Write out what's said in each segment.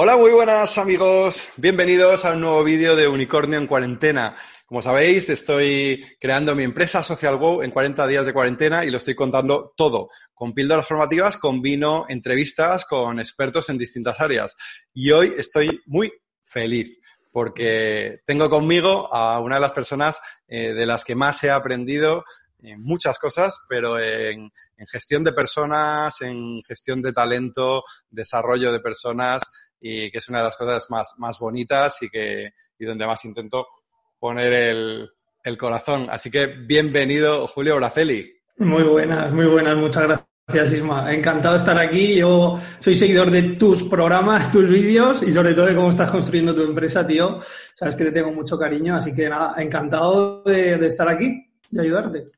Hola, muy buenas amigos. Bienvenidos a un nuevo vídeo de Unicornio en cuarentena. Como sabéis, estoy creando mi empresa Social Go en 40 días de cuarentena y lo estoy contando todo. Con píldoras formativas, combino entrevistas con expertos en distintas áreas. Y hoy estoy muy feliz porque tengo conmigo a una de las personas eh, de las que más he aprendido en muchas cosas, pero en, gestión de personas, en gestión de talento, desarrollo de personas y que es una de las cosas más, más bonitas y, que, y donde más intento poner el, el corazón. Así que bienvenido, Julio Braceli. Muy buenas, muy buenas, muchas gracias. Isma. Encantado de estar aquí. Yo soy seguidor de tus programas, tus vídeos y sobre todo de cómo estás construyendo tu empresa, tío. Sabes que te tengo mucho cariño, así que nada, encantado de, de estar aquí y ayudarte.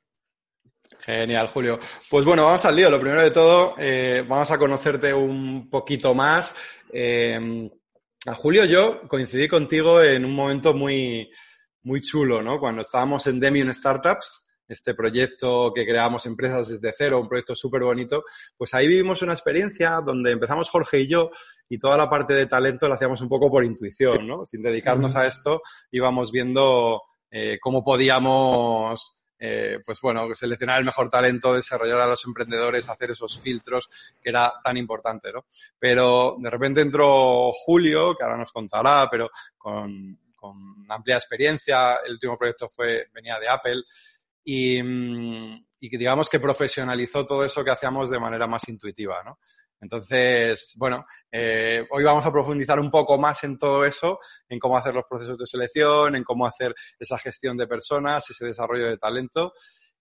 Genial, Julio. Pues bueno, vamos al lío. Lo primero de todo, eh, vamos a conocerte un poquito más. Eh, a Julio, yo coincidí contigo en un momento muy, muy chulo, ¿no? Cuando estábamos en Demion Startups, este proyecto que creábamos empresas desde cero, un proyecto súper bonito, pues ahí vivimos una experiencia donde empezamos Jorge y yo y toda la parte de talento la hacíamos un poco por intuición, ¿no? Sin dedicarnos a esto, íbamos viendo eh, cómo podíamos eh, pues bueno, seleccionar el mejor talento, desarrollar a los emprendedores, hacer esos filtros, que era tan importante, ¿no? Pero de repente entró Julio, que ahora nos contará, pero con, amplia experiencia, el último proyecto fue, venía de Apple, y, mm, y digamos que profesionalizó todo eso que hacíamos de manera más intuitiva, ¿no? Entonces, bueno, eh, hoy vamos a profundizar un poco más en todo eso, en cómo hacer los procesos de selección, en cómo hacer esa gestión de personas, ese desarrollo de talento.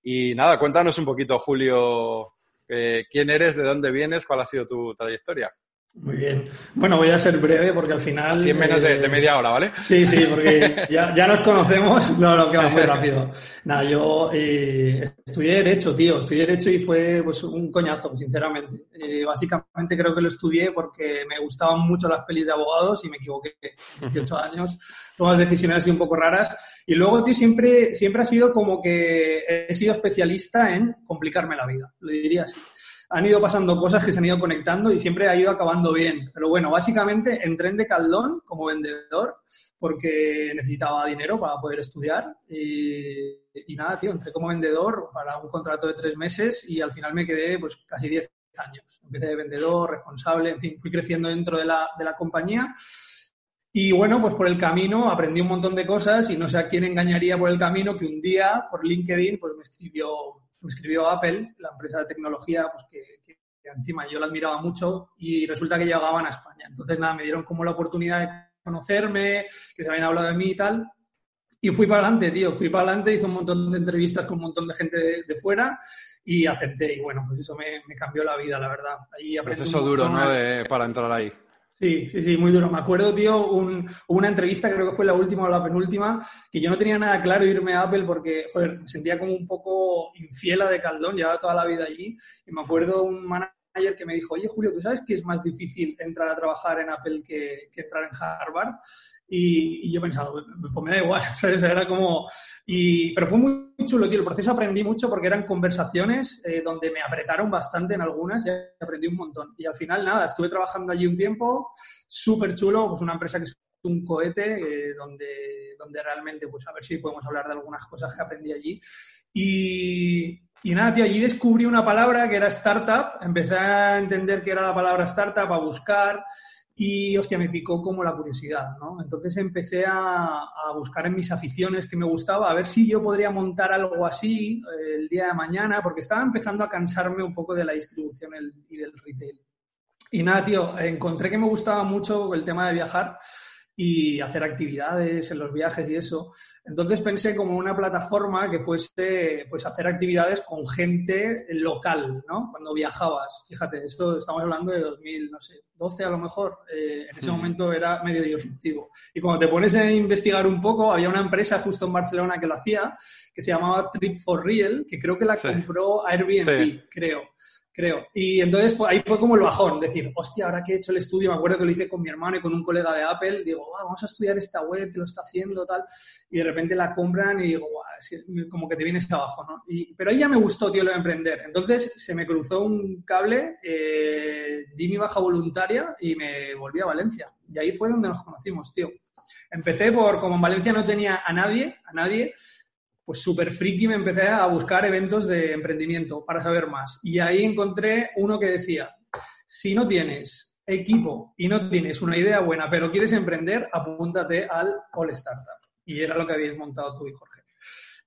Y nada, cuéntanos un poquito, Julio, eh, quién eres, de dónde vienes, cuál ha sido tu trayectoria. Muy bien. Bueno, voy a ser breve porque al final... Así en menos de, eh, media hora, ¿vale? Sí, sí, porque ya, ya nos conocemos, no, no, que va muy rápido. Nada, yo eh, estudié Derecho, tío, estudié Derecho y fue pues un coñazo, sinceramente. Eh, básicamente creo que lo estudié porque me gustaban mucho las pelis de abogados y me equivoqué. 18 años, tomas decisiones así un poco raras. Y luego, tío, siempre, siempre ha sido como que he sido especialista en complicarme la vida, lo diría así han ido pasando cosas que se han ido conectando y siempre ha ido acabando bien. Pero bueno, básicamente entré en Decaldón como vendedor porque necesitaba dinero para poder estudiar y, nada, tío, entré como vendedor para un contrato de tres meses y al final me quedé pues casi diez años. Empecé de vendedor, responsable, en fin, fui creciendo dentro de la, de la compañía. Y bueno, pues por el camino aprendí un montón de cosas y no sé a quién engañaría por el camino que un día por LinkedIn pues me escribió me escribió Apple, la empresa de tecnología, pues que, encima yo la admiraba mucho y resulta que llegaban a España. Entonces, nada, me dieron como la oportunidad de conocerme, que se habían hablado de mí y tal. Y fui para adelante, tío, fui para adelante, hice un montón de entrevistas con un montón de gente de, fuera y acepté. Y bueno, pues eso me, cambió la vida, la verdad. Ahí Proceso duro, ¿no? para entrar ahí. Sí, sí, sí, muy duro. Me acuerdo, tío, un, una entrevista, creo que fue la última o la penúltima, que yo no tenía nada claro irme a Apple porque, joder, me sentía como un poco infiel a de Caldón, llevaba toda la vida allí. Y me acuerdo un manager que me dijo, oye, Julio, ¿tú sabes que es más difícil entrar a trabajar en Apple que, que entrar en Harvard? Y, yo pensaba, pues, pues me da igual, ¿sabes? Era como... Y, pero fue muy chulo, tío. El proceso aprendí mucho porque eran conversaciones eh, donde me apretaron bastante en algunas y aprendí un montón. Y al final, nada, estuve trabajando allí un tiempo, súper chulo, pues una empresa que es un cohete, eh, donde, donde realmente, pues a ver si podemos hablar de algunas cosas que aprendí allí. Y, y nada, tío, allí descubrí una palabra que era startup, empecé a entender que era la palabra startup, a buscar y, hostia, me picó como la curiosidad, ¿no? Entonces empecé a, buscar en mis aficiones que me gustaba, a ver si yo podría montar algo así eh, el día de mañana, porque estaba empezando a cansarme un poco de la distribución y del retail. Y nada, tío, encontré que me gustaba mucho el tema de viajar y hacer actividades en los viajes y eso. Entonces pensé como una plataforma que fuese pues hacer actividades con gente local, ¿no? Cuando viajabas. Fíjate, esto estamos hablando de 2012 a lo mejor. Eh, en ese momento era medio disruptivo. Y cuando te pones a investigar un poco, había una empresa justo en Barcelona que lo hacía, que se llamaba Trip for Real, que creo que la compró Airbnb, creo. Creo. Y entonces ahí fue como el bajón, decir, hostia, ahora que he hecho el estudio, me acuerdo que lo hice con mi hermano y con un colega de Apple, digo, vamos a estudiar esta web que lo está haciendo, tal, y de repente la compran y digo, como que te vienes abajo, ¿no? Y, pero ahí ya me gustó, tío, lo de emprender. Entonces se me cruzó un cable, eh, di mi baja voluntaria y me volví a Valencia. Y ahí fue donde nos conocimos, tío. Empecé por, como en Valencia no tenía a nadie, a nadie, pues súper friki me empecé a buscar eventos de emprendimiento para saber más. Y ahí encontré uno que decía, si no tienes equipo y no tienes una idea buena, pero quieres emprender, apúntate al All Startup. Y era lo que habéis montado tú y Jorge.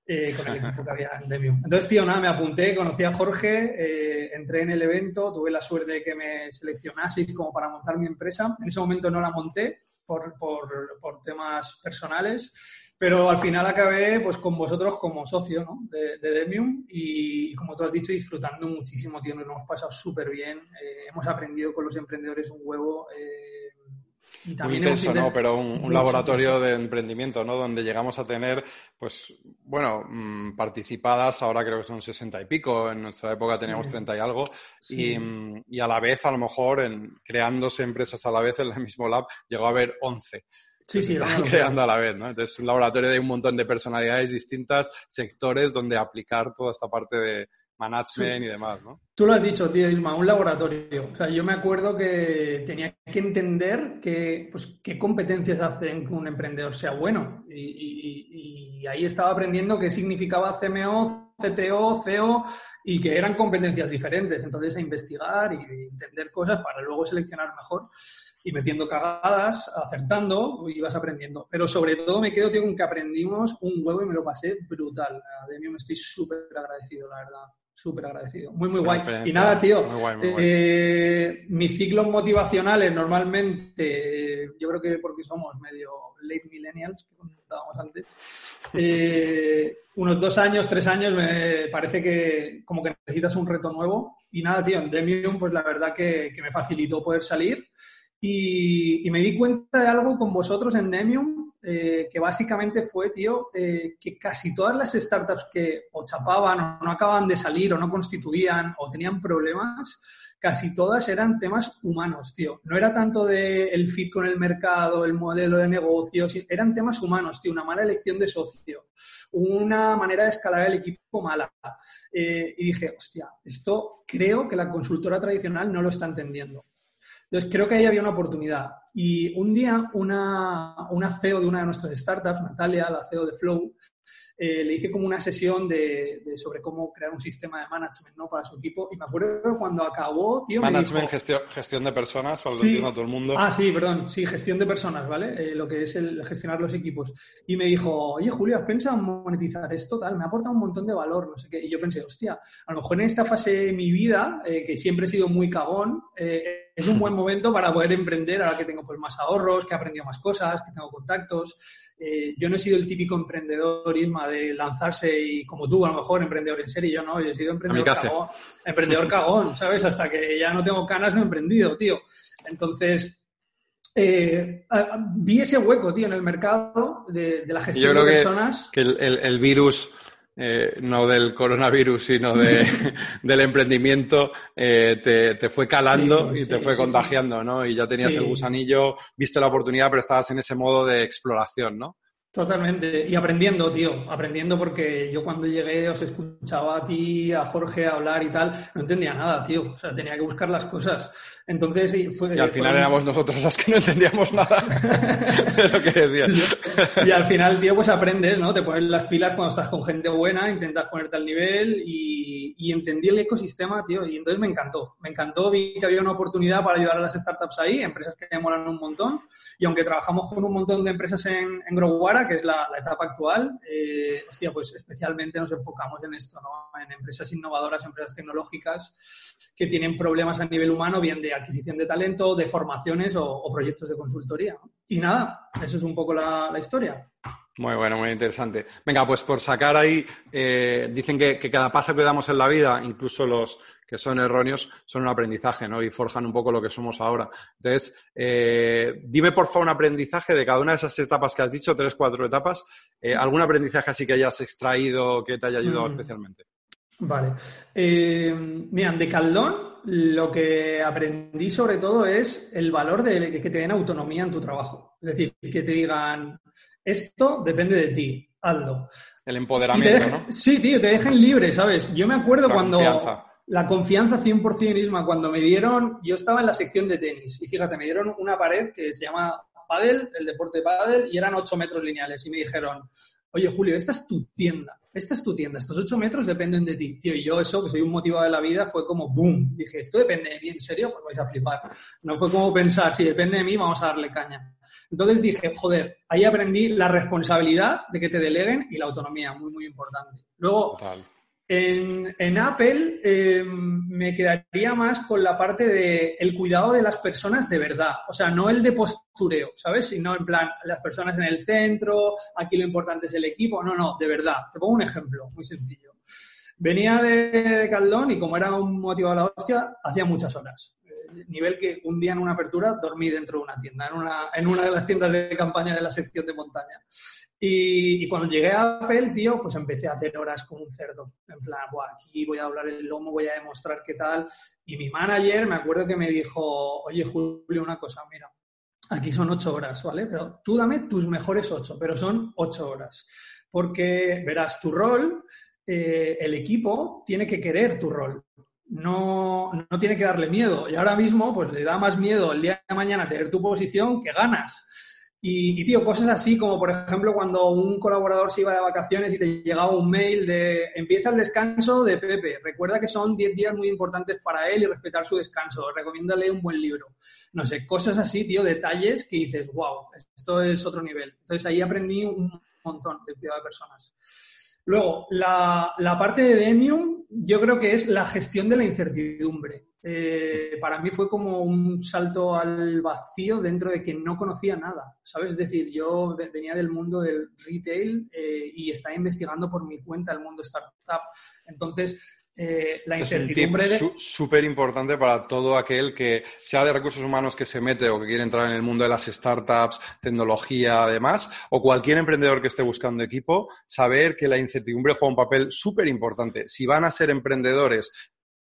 Eh, con el equipo que había en Demium. Entonces, tío, nada, me apunté, conocí a Jorge, eh, entré en el evento, tuve la suerte de que me seleccionaseis como para montar mi empresa. En ese momento no la monté por, por, por temas personales, pero al final acabé pues con vosotros como socio ¿no? de, Demium y, como tú has dicho, disfrutando muchísimo, tío, nos hemos pasado súper bien, eh, hemos aprendido con los emprendedores un huevo. Eh, y también Muy intenso, ¿no? Pero un, laboratorio de emprendimiento, ¿no? Donde llegamos a tener, pues, bueno, mm, participadas, ahora creo que son sesenta y pico, en nuestra época teníamos treinta y algo, y, y, a la vez, a lo mejor, en, creándose empresas a la vez en el mismo lab, llegó a haber once. Sí, sí, están creando a la vez, ¿no? Entonces, un laboratorio de un montón de personalidades distintas, sectores donde aplicar toda esta parte de management y demás, ¿no? Tú lo has dicho, tío Isma, un laboratorio. O sea, yo me acuerdo que tenía que entender que, pues, qué competencias hacen que un emprendedor sea bueno. Y, y ahí estaba aprendiendo qué significaba CMO, CTO, CEO y que eran competencias diferentes. Entonces, a investigar y entender cosas para luego seleccionar mejor y metiendo cagadas, acertando y vas aprendiendo. Pero sobre todo me quedo, con que aprendimos un huevo y me lo pasé brutal. De me estoy súper agradecido, la verdad. Súper agradecido. Muy, muy guay. Y nada, tío, eh, mis ciclos motivacionales normalmente, yo creo que porque somos medio late millennials, que contábamos antes, eh, unos dos años, tres años, me parece que como que necesitas un reto nuevo. Y nada, tío, en Demium, pues la verdad que, que me facilitó poder salir. Y, me di cuenta de algo con vosotros en Nemium, eh, que básicamente fue, tío, eh, que casi todas las startups que o chapaban o no acababan de salir o no constituían o tenían problemas, casi todas eran temas humanos, tío. No era tanto de el fit con el mercado, el modelo de negocios, eran temas humanos, tío, una mala elección de socio, una manera de escalar el equipo mala. Eh, y dije, hostia, esto creo que la consultora tradicional no lo está entendiendo. Entonces, creo que ahí había una oportunidad. Y un día, una, una CEO de una de nuestras startups, Natalia, la CEO de Flow, eh, le hice como una sesión de, sobre cómo crear un sistema de management ¿no? para su equipo. Y me acuerdo cuando acabó, tío. Management, gestión, gestión de personas, para lo entiendo todo el mundo. Ah, sí, perdón. Sí, gestión de personas, ¿vale? Eh, lo que es el gestionar los equipos. Y me dijo, oye, Julio, ¿has pensado en monetizar esto? Tal, me ha aportado un montón de valor, no sé qué. Y yo pensé, hostia, a lo mejor en esta fase de mi vida, eh, que siempre he sido muy cagón, es un buen momento para poder emprender ahora que tengo pues, más ahorros, que he aprendido más cosas, que tengo contactos. Eh, yo no he sido el típico emprendedor, de lanzarse y como tú, a lo mejor, emprendedor en serie. Yo no, yo he sido emprendedor cagón, emprendedor cagón, ¿sabes? Hasta que ya no tengo canas, no he emprendido, tío. Entonces, eh, vi ese hueco, tío, en el mercado de, la gestión de personas. Que, que el, virus eh, no del coronavirus, sino de, del emprendimiento, eh, te, te, fue calando y te fue contagiando, ¿no? Y ya tenías el gusanillo, viste la oportunidad, pero estabas en ese modo de exploración, ¿no? Totalmente. Y aprendiendo, tío. Aprendiendo porque yo cuando llegué os escuchaba a ti, a Jorge hablar y tal. No entendía nada, tío. O sea, tenía que buscar las cosas. Entonces, fue, y al final éramos nosotros los que no entendíamos nada de lo que decías. y al final, tío, pues aprendes, ¿no? Te pones las pilas cuando estás con gente buena, intentas ponerte al nivel y, y entendí el ecosistema, tío. Y entonces me encantó. Me encantó, vi que había una oportunidad para ayudar a las startups ahí, empresas que me molan un montón. Y aunque trabajamos con un montón de empresas en, en Growara, que es la, etapa actual, eh, hostia, pues especialmente nos enfocamos en esto, ¿no? En empresas innovadoras, empresas tecnológicas que tienen problemas a nivel humano, bien de adquisición de talento, de formaciones o, proyectos de consultoría. Y nada, eso es un poco la, historia. Muy bueno, muy interesante. Venga, pues por sacar ahí, eh, dicen que, que, cada paso que damos en la vida, incluso los, que son erróneos son un aprendizaje, ¿no? Y forjan un poco lo que somos ahora. Entonces, eh, dime por favor un aprendizaje de cada una de esas etapas que has dicho, tres, cuatro etapas, eh, algún aprendizaje así que hayas extraído que te haya ayudado mm. especialmente. Vale. Mira, de Caldón lo que aprendí sobre todo es el valor de que te den autonomía en tu trabajo. Es decir, que te digan, esto depende de ti, hazlo. El empoderamiento, ¿no? Sí, tío, te dejen libre, ¿sabes? Yo me acuerdo cuando... La confianza 100% Isma, cuando me dieron, yo estaba en la sección de tenis y fíjate, me dieron una pared que se llama pádel, el deporte pádel, y eran 8 metros lineales y me dijeron, oye Julio, esta es tu tienda, esta es tu tienda, estos 8 metros dependen de ti. Tío, y yo eso, que soy un motivado de la vida, fue como boom. Dije, esto depende de mí, ¿en serio? Pues vais a flipar. No fue como pensar, si depende de mí, vamos a darle caña. Entonces dije, joder, ahí aprendí la responsabilidad de que te deleguen y la autonomía, muy, muy importante. Luego, en, Apple em, me quedaría más con la parte de el cuidado de las personas de verdad, o sea, no el de postureo, ¿sabes? Sino en plan, las personas en el centro, aquí lo importante es el equipo, no, no, de verdad. Te pongo un ejemplo muy sencillo. Venía de Caldón y como era un motivo de la hostia, hacía muchas horas. Nivel que un día en una apertura dormí dentro de una tienda, en una, en una de las tiendas de campaña de la sección de montaña. Y, cuando llegué a Apple, tío, pues empecé a hacer horas como un cerdo. En plan, aquí voy a hablar el lomo, voy a demostrar qué tal. Y mi manager, me acuerdo que me dijo, oye, Julio, una cosa, mira, aquí son ocho horas, ¿vale? Pero tú dame tus mejores ocho, pero son ocho horas. Porque, verás, tu rol, eh, el equipo tiene que querer tu rol. No, no tiene que darle miedo. Y ahora mismo, pues le da más miedo el día de mañana tener tu posición que ganas. Y, tío, cosas así como, por ejemplo, cuando un colaborador se iba de vacaciones y te llegaba un mail de empieza el descanso de Pepe. Recuerda que son 10 días muy importantes para él y respetar su descanso. Recomiéndale un buen libro. No sé, cosas así, tío, detalles que dices, wow, esto es otro nivel. Entonces ahí aprendí un montón de cuidado de personas. Luego, la, parte de Demium, yo creo que es la gestión de la incertidumbre. Eh, para mí fue como un salto al vacío dentro de que no conocía nada, ¿sabes? Es decir, yo venía del mundo del retail eh, y estaba investigando por mi cuenta el mundo startup. Entonces, eh, la incertidumbre es súper importante para todo aquel que sea de recursos humanos que se mete o que quiere entrar en el mundo de las startups, tecnología, además, o cualquier emprendedor que esté buscando equipo, saber que la incertidumbre juega un papel súper importante. Si van a ser emprendedores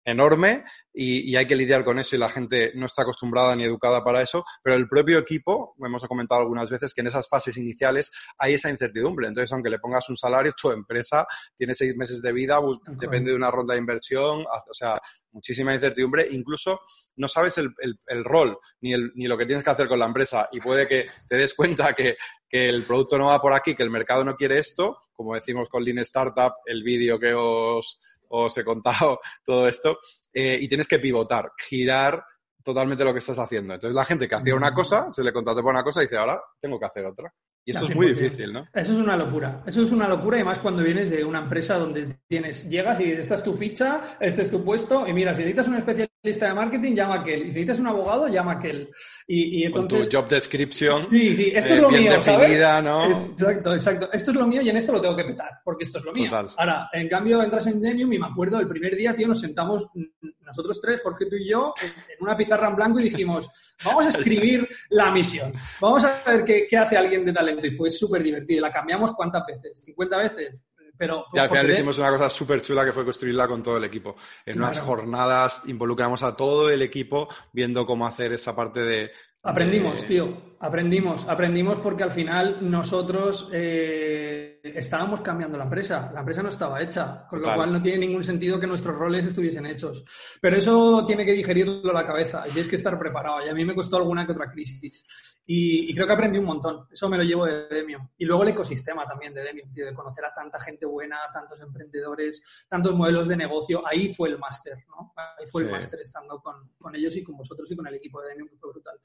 enorme y, hay que lidiar con eso y la gente no está acostumbrada ni educada para eso, pero el propio equipo, hemos comentado algunas veces que en esas fases iniciales hay esa incertidumbre. Entonces, aunque le pongas un salario, tu empresa tiene seis meses de vida, depende de una ronda de inversión, o sea, muchísima incertidumbre, incluso no sabes el, rol ni, el, ni lo que tienes que hacer con la empresa y puede que te des cuenta que, que el producto no va por aquí, que el mercado no quiere esto, como decimos con Lean Startup, el vídeo que os os he contado todo esto, eh, y tienes que pivotar, girar totalmente lo que estás haciendo. Entonces la gente que hacía una cosa, se le contrató por una cosa y dice, ahora tengo que hacer otra. Y esto es muy difícil, ¿no? Eso es una locura. Eso es una locura y más cuando vienes de una empresa donde tienes, llegas y dices, esta es tu ficha, este es tu puesto y mira, si necesitas un especialista de marketing, llama a aquel. Y si necesitas un abogado, llama a aquel. Y, entonces... Con tu job description. Sí, sí, esto es lo mío, definida, ¿no? Exacto, exacto. Esto es lo mío y en esto lo tengo que petar, porque esto es lo mío. Ahora, en cambio, entras en Demium y me acuerdo el primer día, tío, nos sentamos nosotros tres, Jorge, tú y yo, en, una pizarra en blanco y dijimos, vamos a escribir la misión, vamos a ver qué, qué hace alguien de talento. Y fue súper divertido. La cambiamos cuántas veces, 50 veces. Pero, y al final hicimos una cosa súper chula que fue construirla con todo el equipo. En unas jornadas involucramos a todo el equipo viendo cómo hacer esa parte de... Aprendimos, tío, aprendimos, aprendimos porque al final nosotros eh, estábamos cambiando la empresa, la empresa no estaba hecha, con lo cual no tiene ningún sentido que nuestros roles estuviesen hechos. Pero eso tiene que digerirlo la cabeza y tienes que estar preparado. Y a mí me costó alguna que otra crisis. Y, creo que aprendí un montón. Eso me lo llevo de Demium. Y luego el ecosistema también de Demium, de conocer a tanta gente buena, tantos emprendedores, tantos modelos de negocio. Ahí fue el máster, ¿no? Ahí fue el máster estando con, con, ellos y con vosotros y con el equipo de Demium, que fue brutal.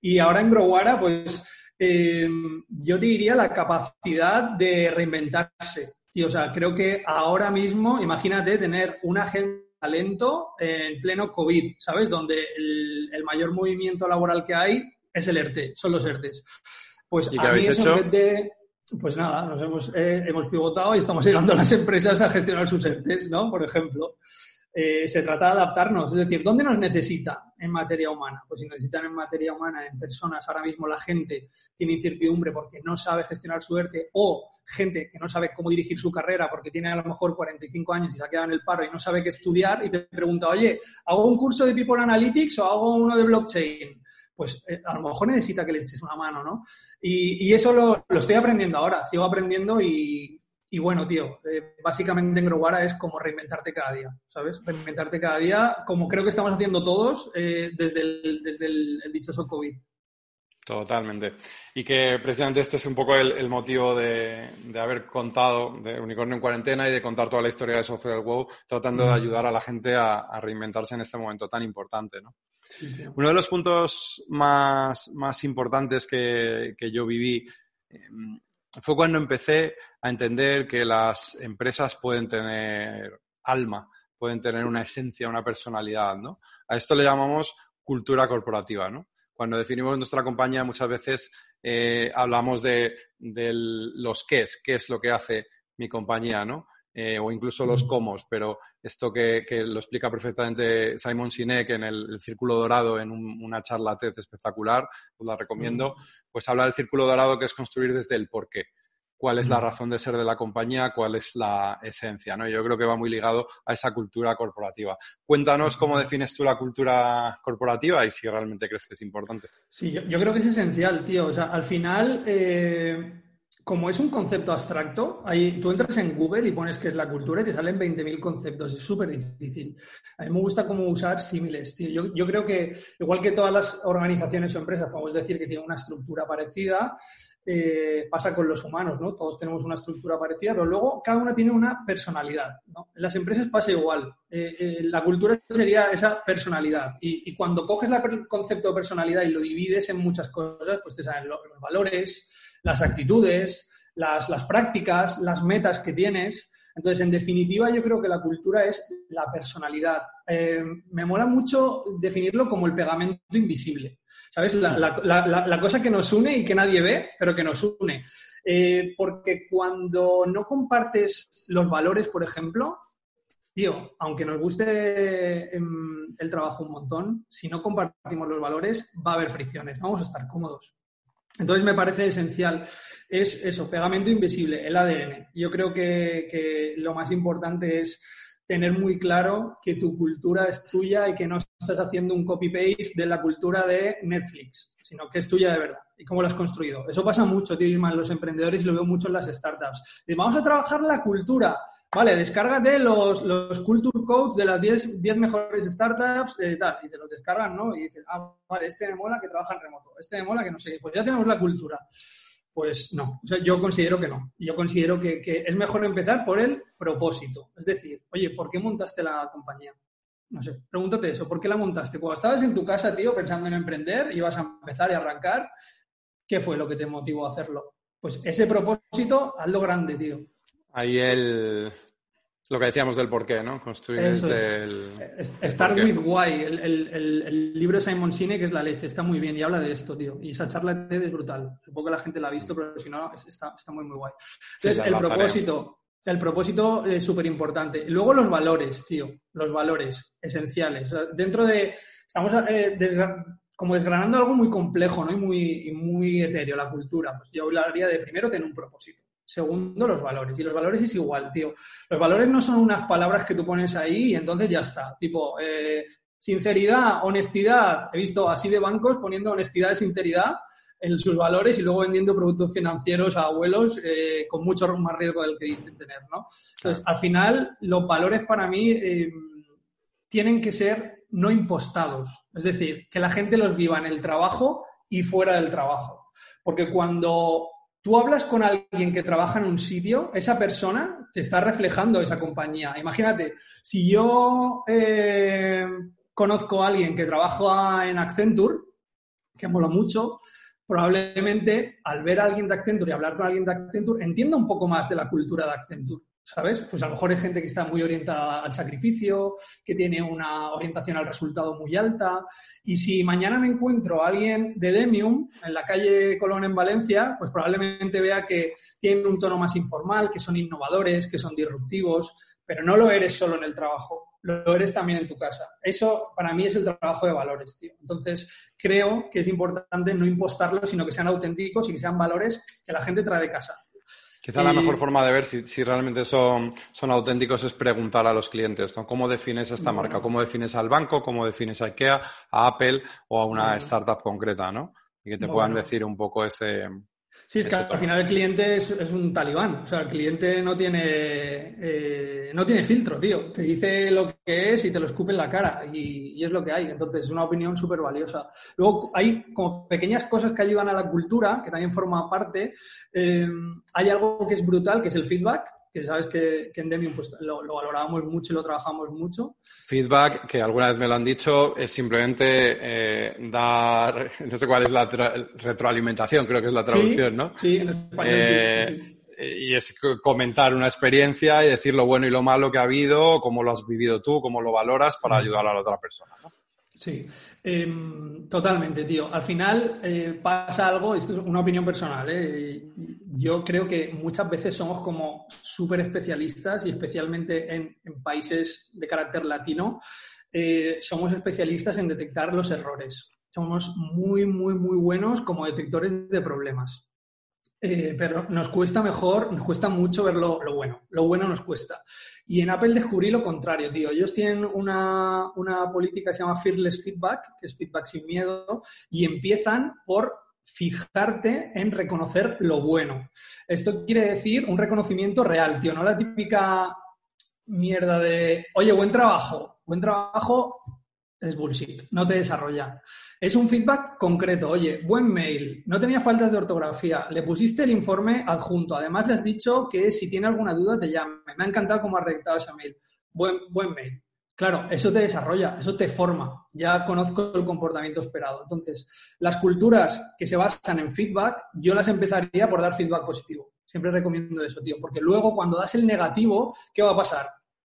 Y ahora en Growara, pues eh, yo te diría la capacidad de reinventarse. Tío, o sea, creo que ahora mismo, imagínate tener una agenda de talento en pleno COVID, ¿sabes? Donde el, mayor movimiento laboral que hay es el ERTE, son los ERTES. Pues ¿Y a mí eso de, pues nada, nos hemos, eh, hemos pivotado y estamos ayudando a las empresas a gestionar sus ERTES, ¿no? Por ejemplo. Eh, se trata de adaptarnos, es decir, ¿dónde nos necesita? En materia humana? Pues si necesitan en materia humana, en personas, ahora mismo la gente tiene incertidumbre porque no sabe gestionar su ERTE o gente que no sabe cómo dirigir su carrera porque tiene a lo mejor 45 años y se ha quedado en el paro y no sabe qué estudiar y te pregunta, oye, ¿hago un curso de People Analytics o hago uno de blockchain? Pues eh, a lo mejor necesita que le eches una mano, ¿no? Y, eso lo, lo, estoy aprendiendo ahora, sigo aprendiendo y, y bueno, tío, eh, básicamente en Growara es como reinventarte cada día, ¿sabes? Reinventarte cada día, como creo que estamos haciendo todos eh, desde, el, desde el, dichoso COVID. Totalmente. Y que precisamente este es un poco el, motivo de, haber contado de Unicornio en cuarentena y de contar toda la historia de Software WoW, tratando de ayudar a la gente a, reinventarse en este momento tan importante, ¿no? Uno de los puntos más, más importantes que, que yo viví em, fue cuando empecé a entender que las empresas pueden tener alma, pueden tener una esencia, una personalidad, ¿no? A esto le llamamos cultura corporativa, ¿no? Cuando definimos nuestra compañía muchas veces eh, hablamos de, los qué es, qué es lo que hace mi compañía, ¿no? Eh, o incluso los cómo, pero esto que, lo explica perfectamente Simon Sinek en el, Círculo Dorado en una charla TED espectacular, os la recomiendo, pues habla del Círculo Dorado que es construir desde el por qué cuál es la razón de ser de la compañía, cuál es la esencia, ¿no? Yo creo que va muy ligado a esa cultura corporativa. Cuéntanos cómo defines tú la cultura corporativa y si realmente crees que es importante. Sí, yo, creo que es esencial, tío. O sea, al final, eh, como es un concepto abstracto, ahí, tú entras en Google y pones qué es la cultura y te salen 20.000 conceptos. Es súper difícil. A mí me gusta cómo usar símiles. Yo, yo, creo que, igual que todas las organizaciones o empresas, podemos decir que tienen una estructura parecida, eh, pasa con los humanos, ¿no? Todos tenemos una estructura parecida, pero luego cada una tiene una personalidad. En las empresas pasa igual. Eh, eh, la cultura sería esa personalidad. Y, cuando coges el concepto de personalidad y lo divides en muchas cosas, pues te salen los valores, las actitudes, las, prácticas, las metas que tienes. Entonces, en definitiva, yo creo que la cultura es la personalidad. Eh, me mola mucho definirlo como el pegamento invisible. ¿Sabes? La, cosa que nos une y que nadie ve, pero que nos une. Eh, porque cuando no compartes los valores, por ejemplo, tío, aunque nos guste em, el trabajo un montón, si no compartimos los valores, va a haber fricciones, vamos a estar cómodos. Entonces me parece esencial. Es eso, pegamento invisible, el ADN. Yo creo que, lo más importante es tener muy claro que tu cultura es tuya y que no estás haciendo un copy-paste de la cultura de Netflix, sino que es tuya de verdad y cómo lo has construido. Eso pasa mucho, tío, en los emprendedores y lo veo mucho en las startups. vamos a trabajar la cultura. Vale, descárgate los, los Culture Codes de las 10, 10 mejores startups, eh, tal, y te los descargan, ¿no? Y dices, ah, vale, este me mola que trabaja en remoto, este me mola que no sé pues ya tenemos la cultura. Pues no, o sea, yo considero que no. Yo considero que, que es mejor empezar por el propósito. Es decir, oye, ¿por qué montaste la compañía? No sé, pregúntate eso, ¿por qué la montaste? Cuando estabas en tu casa, tío, pensando en emprender, ibas a empezar y arrancar, ¿qué fue lo que te motivó a hacerlo? Pues ese propósito, hazlo grande, tío. Ahí el, lo que decíamos del porqué, ¿no? Construir desde el... Start with why. El, libro de Simon Sinek es la leche, está muy bien y habla de esto, tío. Y esa charla de TED es brutal. Supongo que la gente la ha visto, pero si no, está, muy, muy guay. Entonces, el propósito, el propósito es súper importante. Luego los valores, tío. Los valores esenciales. dentro de... Estamos eh, como desgranando algo muy complejo, ¿no? Y muy, y muy etéreo, la cultura. Pues yo hablaría de primero tener un propósito. Segundo, los valores. Y los valores es igual, tío. Los valores no son unas palabras que tú pones ahí y entonces ya está. Tipo, eh, sinceridad, honestidad. He visto así de bancos poniendo honestidad y sinceridad en sus valores y luego vendiendo productos financieros a abuelos eh, con mucho más riesgo del que dicen tener, ¿no? Entonces, al final, los valores para mí eh, tienen que ser no impostados. Es decir, que la gente los viva en el trabajo y fuera del trabajo. Porque cuando tú hablas con alguien que trabaja en un sitio, esa persona te está reflejando esa compañía. Imagínate, si yo eh, conozco a alguien que trabaja en Accenture, que mola mucho, probablemente al ver a alguien de Accenture y hablar con alguien de Accenture, entienda un poco más de la cultura de Accenture. ¿Sabes? Pues a lo mejor hay gente que está muy orientada al sacrificio, que tiene una orientación al resultado muy alta. Y si mañana me encuentro a alguien de Demium en la calle Colón en Valencia, pues probablemente vea que tienen un tono más informal, que son innovadores, que son disruptivos, pero no lo eres solo en el trabajo. lo eres también en tu casa. Eso para mí es el trabajo de valores, tío. Entonces, creo que es importante no impostarlo, sino que sean auténticos y que sean valores que la gente trae de casa. Quizá la mejor forma de ver si, realmente son, son, auténticos es preguntar a los clientes, ¿no? ¿Cómo defines esta marca? ¿Cómo defines al banco? ¿Cómo defines a IKEA, a Apple o a una startup concreta, ¿no? Y que te puedan decir un poco ese, Sí, es que al final el cliente es, un talibán. O sea, el cliente no tiene, eh, no tiene filtro, tío. Te dice lo que es y te lo escupe en la cara. Y, es lo que hay. Entonces, es una opinión súper valiosa. Luego, hay como pequeñas cosas que ayudan a la cultura, que también forma parte. Eh, hay algo que es brutal, que es el feedback que sabes que, en Demium pues, lo, lo, valorábamos mucho y lo trabajamos mucho. Feedback, que alguna vez me lo han dicho, es simplemente eh, dar, no sé cuál es la retroalimentación, creo que es la traducción, ¿no? Sí, en español eh, Y es comentar una experiencia y decir lo bueno y lo malo que ha habido, cómo lo has vivido tú, cómo lo valoras para ayudar a la otra persona, ¿no? Sí, em, totalmente, tío. Al final eh, pasa algo, esto es una opinión personal, ¿eh? yo creo que muchas veces somos como súper especialistas y especialmente en, países de carácter latino, eh, somos especialistas en detectar los errores. Somos muy, muy, muy buenos como detectores de problemas. Eh, pero nos cuesta mejor, nos cuesta mucho ver lo, bueno. Lo bueno nos cuesta. Y en Apple descubrí lo contrario, tío. Ellos tienen una, una política que se llama Fearless Feedback, que es feedback sin miedo, y empiezan por fijarte en reconocer lo bueno. Esto quiere decir un reconocimiento real, tío, no la típica mierda de, oye, buen trabajo, buen trabajo es bullshit, no te desarrolla. Es un feedback concreto, oye, buen mail, no tenía faltas de ortografía, le pusiste el informe adjunto, además le has dicho que si tiene alguna duda te llame, me ha encantado cómo has redactado ese mail, buen, buen mail. Claro, eso te desarrolla, eso te forma. Ya conozco el comportamiento esperado. Entonces, las culturas que se basan en feedback, yo las empezaría por dar feedback positivo. Siempre recomiendo eso, tío, porque luego cuando das el negativo, ¿qué va a pasar?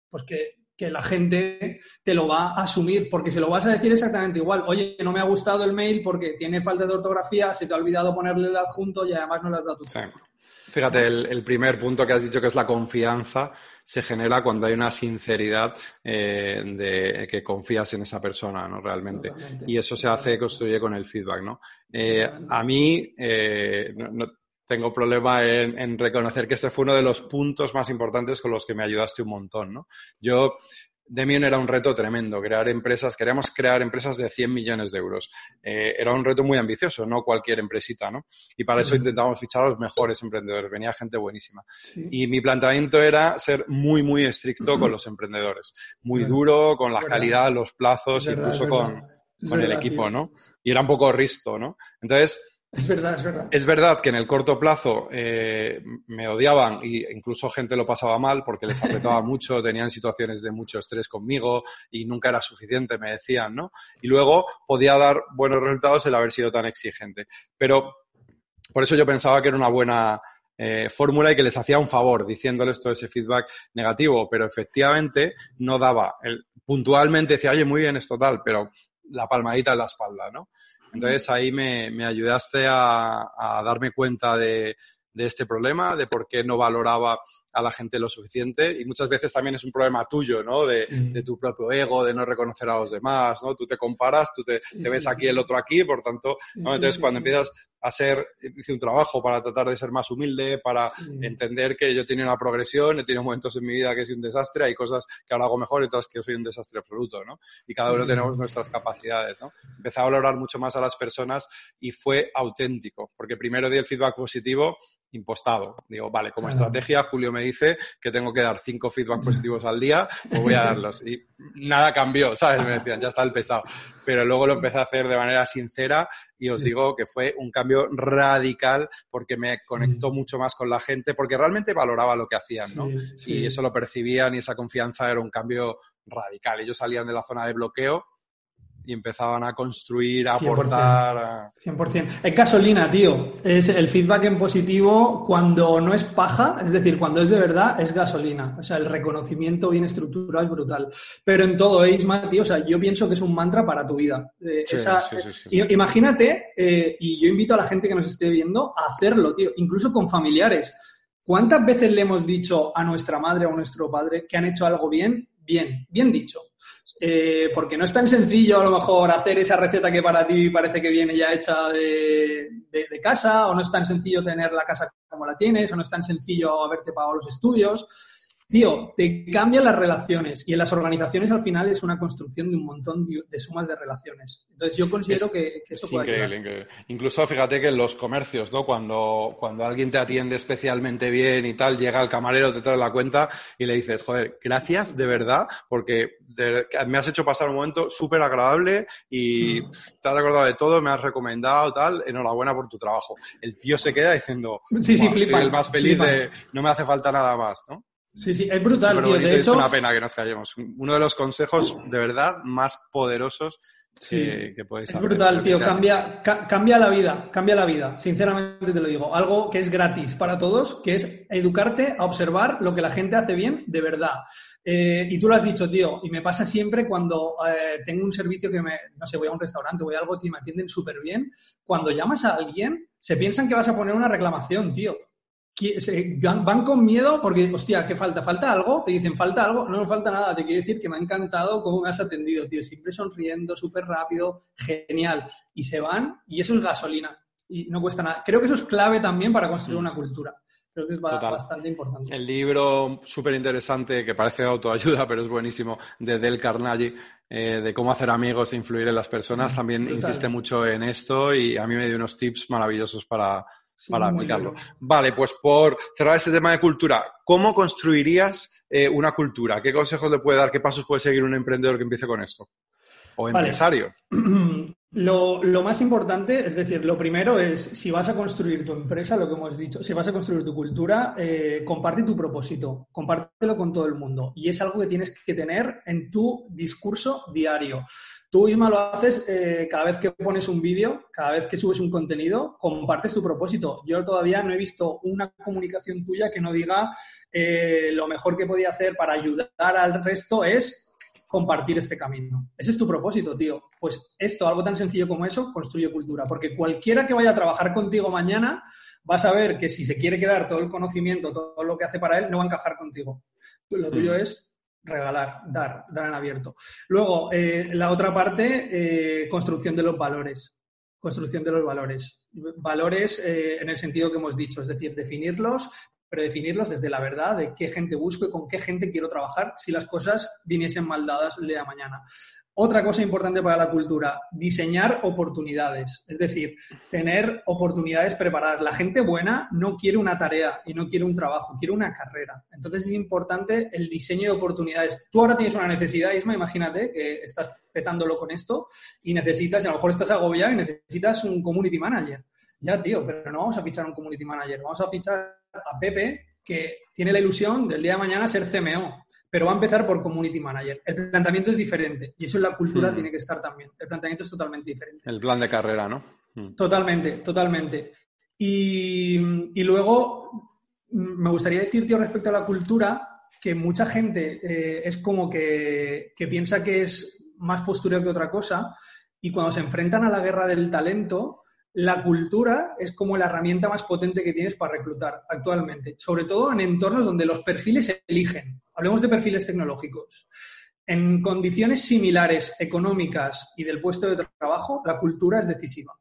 Pues que, la gente te lo va a asumir, porque se lo vas a decir exactamente igual. Oye, no me ha gustado el mail porque tiene falta de ortografía, se te ha olvidado ponerle el adjunto y además no le has dado tu Fíjate, el, primer punto que has dicho que es la confianza se genera cuando hay una sinceridad eh, de que confías en esa persona, ¿no? Realmente. Y eso se hace, construye con el feedback, ¿no? Eh, a mí, eh, no, tengo problema en, en, reconocer que ese fue uno de los puntos más importantes con los que me ayudaste un montón, ¿no? Yo Demion era un reto tremendo, crear empresas, queríamos crear empresas de 100 millones de euros. Eh, era un reto muy ambicioso, no cualquier empresita, ¿no? Y para eso intentábamos fichar a los mejores emprendedores, venía gente buenísima. Y mi planteamiento era ser muy, muy estricto con los emprendedores, muy duro con la calidad, los plazos, incluso con, con el equipo, ¿no? Y era un poco risto, ¿no? Entonces, es verdad, es verdad. Es verdad que en el corto plazo eh, me odiaban e incluso gente lo pasaba mal porque les apretaba mucho, tenían situaciones de mucho estrés conmigo y nunca era suficiente, me decían, ¿no? Y luego podía dar buenos resultados el haber sido tan exigente. Pero por eso yo pensaba que era una buena eh, fórmula y que les hacía un favor diciéndoles todo ese feedback negativo, pero efectivamente no daba. El, puntualmente decía, oye, muy bien, es total, pero la palmadita en la espalda, ¿no? Entonces ahí me, me ayudaste a, a, darme cuenta de, de este problema, de por qué no valoraba a la gente lo suficiente y muchas veces también es un problema tuyo, ¿no? De, de, tu propio ego, de no reconocer a los demás, ¿no? Tú te comparas, tú te, te ves aquí, el otro aquí, por tanto, ¿no? Entonces cuando empiezas a ser, hice un trabajo para tratar de ser más humilde, para entender que yo tenía una progresión, he tenido momentos en mi vida que he sido un desastre, hay cosas que ahora hago mejor y otras que soy un desastre absoluto, ¿no? Y cada uno tenemos nuestras capacidades, ¿no? Empecé a valorar mucho más a las personas y fue auténtico, porque primero di el feedback positivo impostado. Digo, vale, como estrategia, Julio me dice que tengo que dar cinco feedback positivos al día, pues voy a darlos. Y nada cambió, ¿sabes? Me decían, ya está el pesado. Pero luego lo empecé a hacer de manera sincera y os digo que fue un cambio radical porque me conectó mucho más con la gente, porque realmente valoraba lo que hacían, ¿no? Y eso lo percibían y esa confianza era un cambio radical. Ellos salían de la zona de bloqueo y empezaban a construir, a aportar. 100%. Es gasolina, tío. Es el feedback en positivo cuando no es paja, es decir, cuando es de verdad, es gasolina. O sea, el reconocimiento bien estructurado es brutal. Pero en todo, ¿eh, Isma, tío, o sea, yo pienso que es un mantra para tu vida. Eh, imagínate, eh, y yo invito a la gente que nos esté viendo a hacerlo, tío, incluso con familiares. ¿Cuántas veces le hemos dicho a nuestra madre o a nuestro padre que han hecho algo bien bien, bien dicho. Eh, porque no es tan sencillo a lo mejor hacer esa receta que para ti parece que viene ya hecha de, de, casa, o no es tan sencillo tener la casa como la tienes, o no es tan sencillo haberte pagado los estudios tío, te cambian las relaciones y en las organizaciones al final es una construcción de un montón de sumas de relaciones. Entonces yo considero que, que, esto puede increíble, increíble. Incluso fíjate que en los comercios, ¿no? Cuando, cuando alguien te atiende especialmente bien y tal, llega el camarero, te trae la cuenta y le dices, joder, gracias de verdad, porque me has hecho pasar un momento súper agradable y mm. te has acordado de todo, me has recomendado, tal, enhorabuena por tu trabajo. El tío se queda diciendo, sí, sí, flipa, soy el más feliz de, no me hace falta nada más, ¿no? Sí, sí, es brutal, tío. De hecho, es una pena que nos callemos. Uno de los consejos de verdad más poderosos que, puedes Es brutal, tío. Cambia, cambia la vida, cambia la vida. Sinceramente te lo digo. Algo que es gratis para todos, que es educarte a observar lo que la gente hace bien de verdad. Eh, y tú lo has dicho, tío, y me pasa siempre cuando eh, tengo un servicio que me, no sé, voy a un restaurante, voy a algo, tío, me atienden súper bien. Cuando llamas a alguien, se piensan que vas a poner una reclamación, tío van con miedo porque, hostia, ¿qué falta? ¿Falta algo? Te dicen, ¿falta algo? No, no falta nada. Te quiero decir que me ha encantado cómo me has atendido, tío. Siempre sonriendo, súper rápido, genial. Y se van y eso es gasolina. Y no cuesta nada. Creo que eso es clave también para construir una cultura. Creo que es bastante importante. El libro súper interesante, que parece autoayuda, pero es buenísimo, de Del Carnegie, eh, de cómo hacer amigos e influir en las personas, también insiste mucho en esto y a mí me dio unos tips maravillosos para, para aplicarlo. Vale, pues por cerrar este tema de cultura, ¿cómo construirías eh, una cultura? ¿Qué consejos le puede dar? ¿Qué pasos puede seguir un emprendedor que empiece con esto? O empresario. Lo, más importante, es decir, lo primero es, si vas a construir tu empresa, lo que hemos dicho, si vas a construir tu cultura, eh, comparte tu propósito, compártelo con todo el mundo. Y es algo que tienes que tener en tu discurso diario. Tú, Isma, lo haces eh, cada vez que pones un vídeo, cada vez que subes un contenido, compartes tu propósito. Yo todavía no he visto una comunicación tuya que no diga eh, lo mejor que podía hacer para ayudar al resto es compartir este camino. Ese es tu propósito, tío. Pues esto, algo tan sencillo como eso, construye cultura. Porque cualquiera que vaya a trabajar contigo mañana va a saber que si se quiere quedar todo el conocimiento, todo lo que hace para él, no va a encajar contigo. Lo tuyo mm. es regalar, dar, dar en abierto. Luego, eh, la otra parte, eh, construcción de los valores. Construcción de los valores. Valores eh, en el sentido que hemos dicho, es decir, definirlos, pero definirlos desde la verdad de qué gente busco y con qué gente quiero trabajar si las cosas viniesen mal dadas el día de mañana. Otra cosa importante para la cultura, diseñar oportunidades, es decir, tener oportunidades preparadas. La gente buena no quiere una tarea y no quiere un trabajo, quiere una carrera. Entonces es importante el diseño de oportunidades. Tú ahora tienes una necesidad, Isma, imagínate que estás petándolo con esto y necesitas, y a lo mejor estás agobiado y necesitas un community manager. Ya, tío, pero no vamos a fichar un community manager, vamos a fichar a Pepe que tiene la ilusión del día de mañana ser CMO pero va a empezar por community manager. El planteamiento es diferente y eso en la cultura hmm. tiene que estar también. El planteamiento es totalmente diferente. El plan de carrera, ¿no? Hmm. Totalmente, totalmente. Y, luego me gustaría decir, tío, respecto a la cultura, que mucha gente eh, es como que, que piensa que es más postureo que otra cosa y cuando se enfrentan a la guerra del talento, la cultura es como la herramienta más potente que tienes para reclutar actualmente, sobre todo en entornos donde los perfiles se eligen. Hablemos de perfiles tecnológicos. En condiciones similares económicas y del puesto de trabajo, la cultura es decisiva.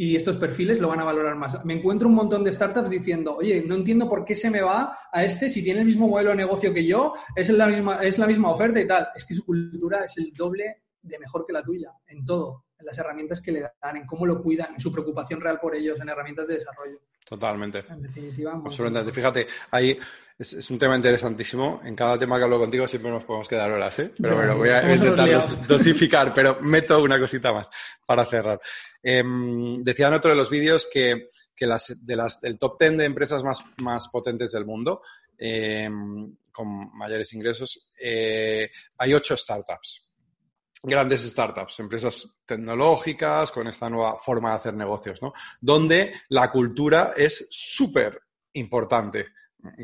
Y estos perfiles lo van a valorar más. Me encuentro un montón de startups diciendo, oye, no entiendo por qué se me va a este si tiene el mismo modelo de negocio que yo, es la misma, es la misma oferta y tal. Es que su cultura es el doble de mejor que la tuya, en todo en las herramientas que le dan, en cómo lo cuidan, en su preocupación real por ellos, en herramientas de desarrollo. Totalmente. En definitiva. Absolutamente. Fíjate, ahí es, un tema interesantísimo. En cada tema que hablo contigo siempre nos podemos quedar horas, ¿eh? Pero bueno, voy a intentar dosificar, pero meto una cosita más para cerrar. Eh, decía en otro de los vídeos que, que las, de las, el top 10 de empresas más, más potentes del mundo, em, con mayores ingresos, eh, hay ocho startups grandes startups, empresas tecnológicas con esta nueva forma de hacer negocios, ¿no? Donde la cultura es súper importante.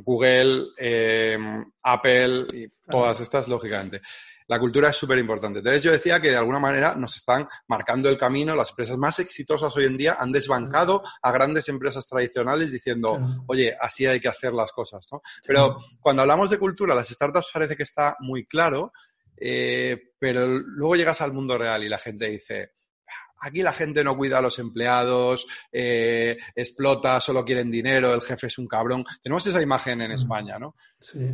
Google, eh, Apple y todas estas, lógicamente. La cultura es súper importante. Entonces yo decía que de alguna manera nos están marcando el camino. Las empresas más exitosas hoy en día han desbancado a grandes empresas tradicionales diciendo, oye, así hay que hacer las cosas. ¿no? Pero cuando hablamos de cultura, las startups parece que está muy claro, eh, pero luego llegas al mundo real y la gente dice, Aquí la gente no cuida a los empleados, eh, explota, solo quieren dinero, el jefe es un cabrón. Tenemos esa imagen en España, ¿no?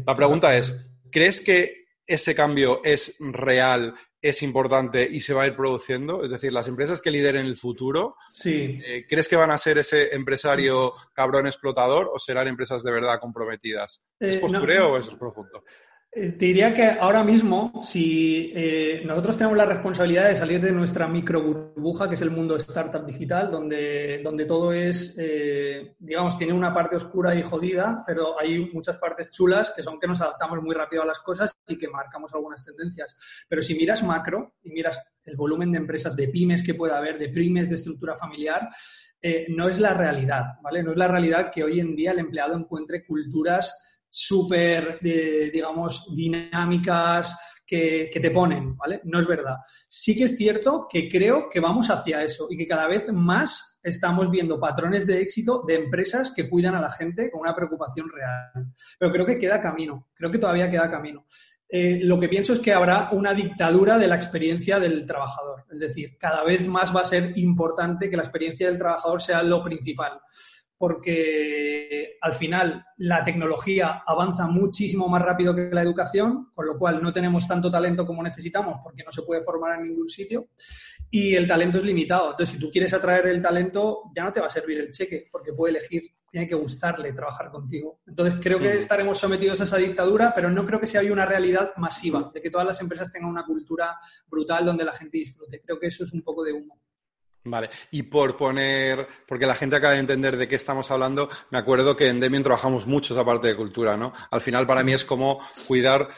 la pregunta es, ¿crees que ese cambio es real, es importante y se va a ir produciendo? Es decir, las empresas que lideren el futuro, eh, ¿crees que van a ser ese empresario cabrón explotador o serán empresas de verdad comprometidas? ¿Es postureo o es profundo? Eh, te diría que ahora mismo, si eh, nosotros tenemos la responsabilidad de salir de nuestra micro burbuja, que es el mundo startup digital, donde, donde todo es, eh, digamos, tiene una parte oscura y jodida, pero hay muchas partes chulas que son que nos adaptamos muy rápido a las cosas y que marcamos algunas tendencias. Pero si miras macro y miras el volumen de empresas, de pymes que pueda haber, de pymes de estructura familiar, no es la realidad, ¿vale? No es la realidad que hoy en día el empleado encuentre culturas súper, digamos, dinámicas que, te ponen, ¿vale? No es verdad. Sí que es cierto que creo que vamos hacia eso y que cada vez más estamos viendo patrones de éxito de empresas que cuidan a la gente con una preocupación real. Pero creo que queda camino, creo que todavía queda camino. Eh, lo que pienso es que habrá una dictadura de la experiencia del trabajador. Es decir, cada vez más va a ser importante que la experiencia del trabajador sea lo principal porque al final la tecnología avanza muchísimo más rápido que la educación, con lo cual no tenemos tanto talento como necesitamos porque no se puede formar en ningún sitio y el talento es limitado. Entonces, si tú quieres atraer el talento, ya no te va a servir el cheque porque puede elegir, tiene que gustarle trabajar contigo. Entonces, creo que estaremos sometidos a esa dictadura, pero no creo que sea una realidad masiva de que todas las empresas tengan una cultura brutal donde la gente disfrute. Creo que eso es un poco de humo. Vale, y por poner, porque la gente acaba de entender de qué estamos hablando, me acuerdo que en Demian trabajamos mucho esa parte de cultura, ¿no? Al final para mí es como cuidar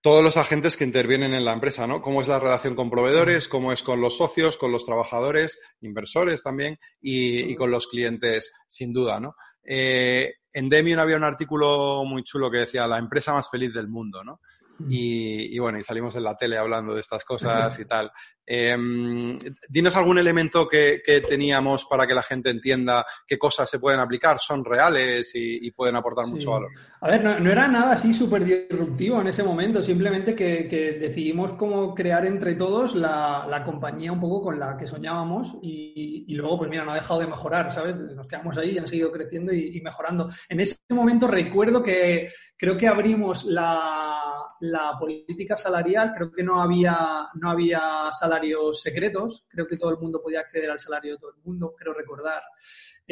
todos los agentes que intervienen en la empresa, ¿no? Cómo es la relación con proveedores, cómo es con los socios, con los trabajadores, inversores también y, con los clientes, sin duda, ¿no? Eh, en Demian había un artículo muy chulo que decía la empresa más feliz del mundo, ¿no? Y, bueno, y salimos en la tele hablando de estas cosas y tal. Em, dinos algún elemento que, teníamos para que la gente entienda qué cosas se pueden aplicar, son reales y, pueden aportar mucho valor. A ver, no, era nada así súper disruptivo en ese momento, simplemente que, decidimos cómo crear entre todos la, compañía un poco con la que soñábamos y, luego, pues mira, no ha dejado de mejorar, ¿sabes? Nos quedamos ahí y han seguido creciendo y mejorando. En ese momento recuerdo que creo que abrimos la la política salarial, creo que no había, no había salarios secretos, creo que todo el mundo podía acceder al salario de todo el mundo, creo recordar.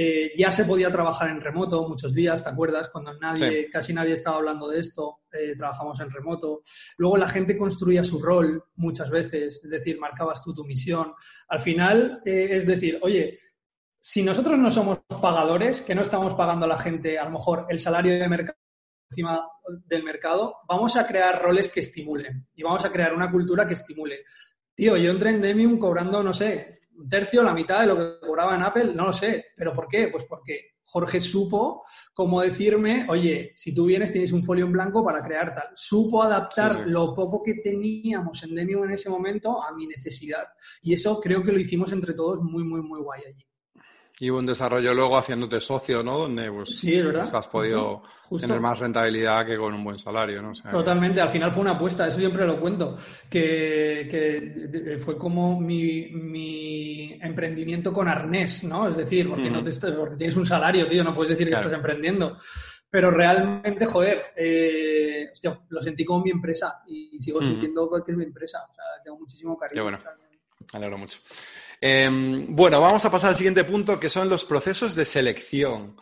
Eh, ya se podía trabajar en remoto muchos días, ¿te acuerdas? Cuando nadie, casi nadie estaba hablando de esto, eh, trabajamos en remoto. Luego la gente construía su rol muchas veces, es decir, marcabas tú tu misión. Al final, eh, es decir, oye, si nosotros no somos pagadores, que no estamos pagando a la gente a lo mejor el salario de mercado encima del mercado, vamos a crear roles que estimulen y vamos a crear una cultura que estimule. Tío, yo entré en Demium cobrando, no sé, un tercio, la mitad de lo que cobraba en Apple, no lo sé. ¿Pero por qué? Pues porque Jorge supo cómo decirme, oye, si tú vienes tienes un folio en blanco para crear tal. Supo adaptar lo poco que teníamos en Demium en ese momento a mi necesidad. Y eso creo que lo hicimos entre todos muy, muy, muy guay allí. Y un desarrollo luego haciéndote socio, ¿no? Donde pues, sí, es verdad. Pues, has podido tener más rentabilidad que con un buen salario, ¿no? Totalmente, al final fue una apuesta, eso siempre lo cuento, que, que fue como mi, mi, emprendimiento con arnés, ¿no? Es decir, porque, no te, porque tienes un salario, tío, no puedes decir que estás emprendiendo. Pero realmente, joder, eh, hostia, lo sentí como mi empresa y sigo sintiendo que es mi empresa. O sea, tengo muchísimo cariño. Qué bueno. Me alegro mucho. Em, bueno, vamos a pasar al siguiente punto, que son los procesos de selección.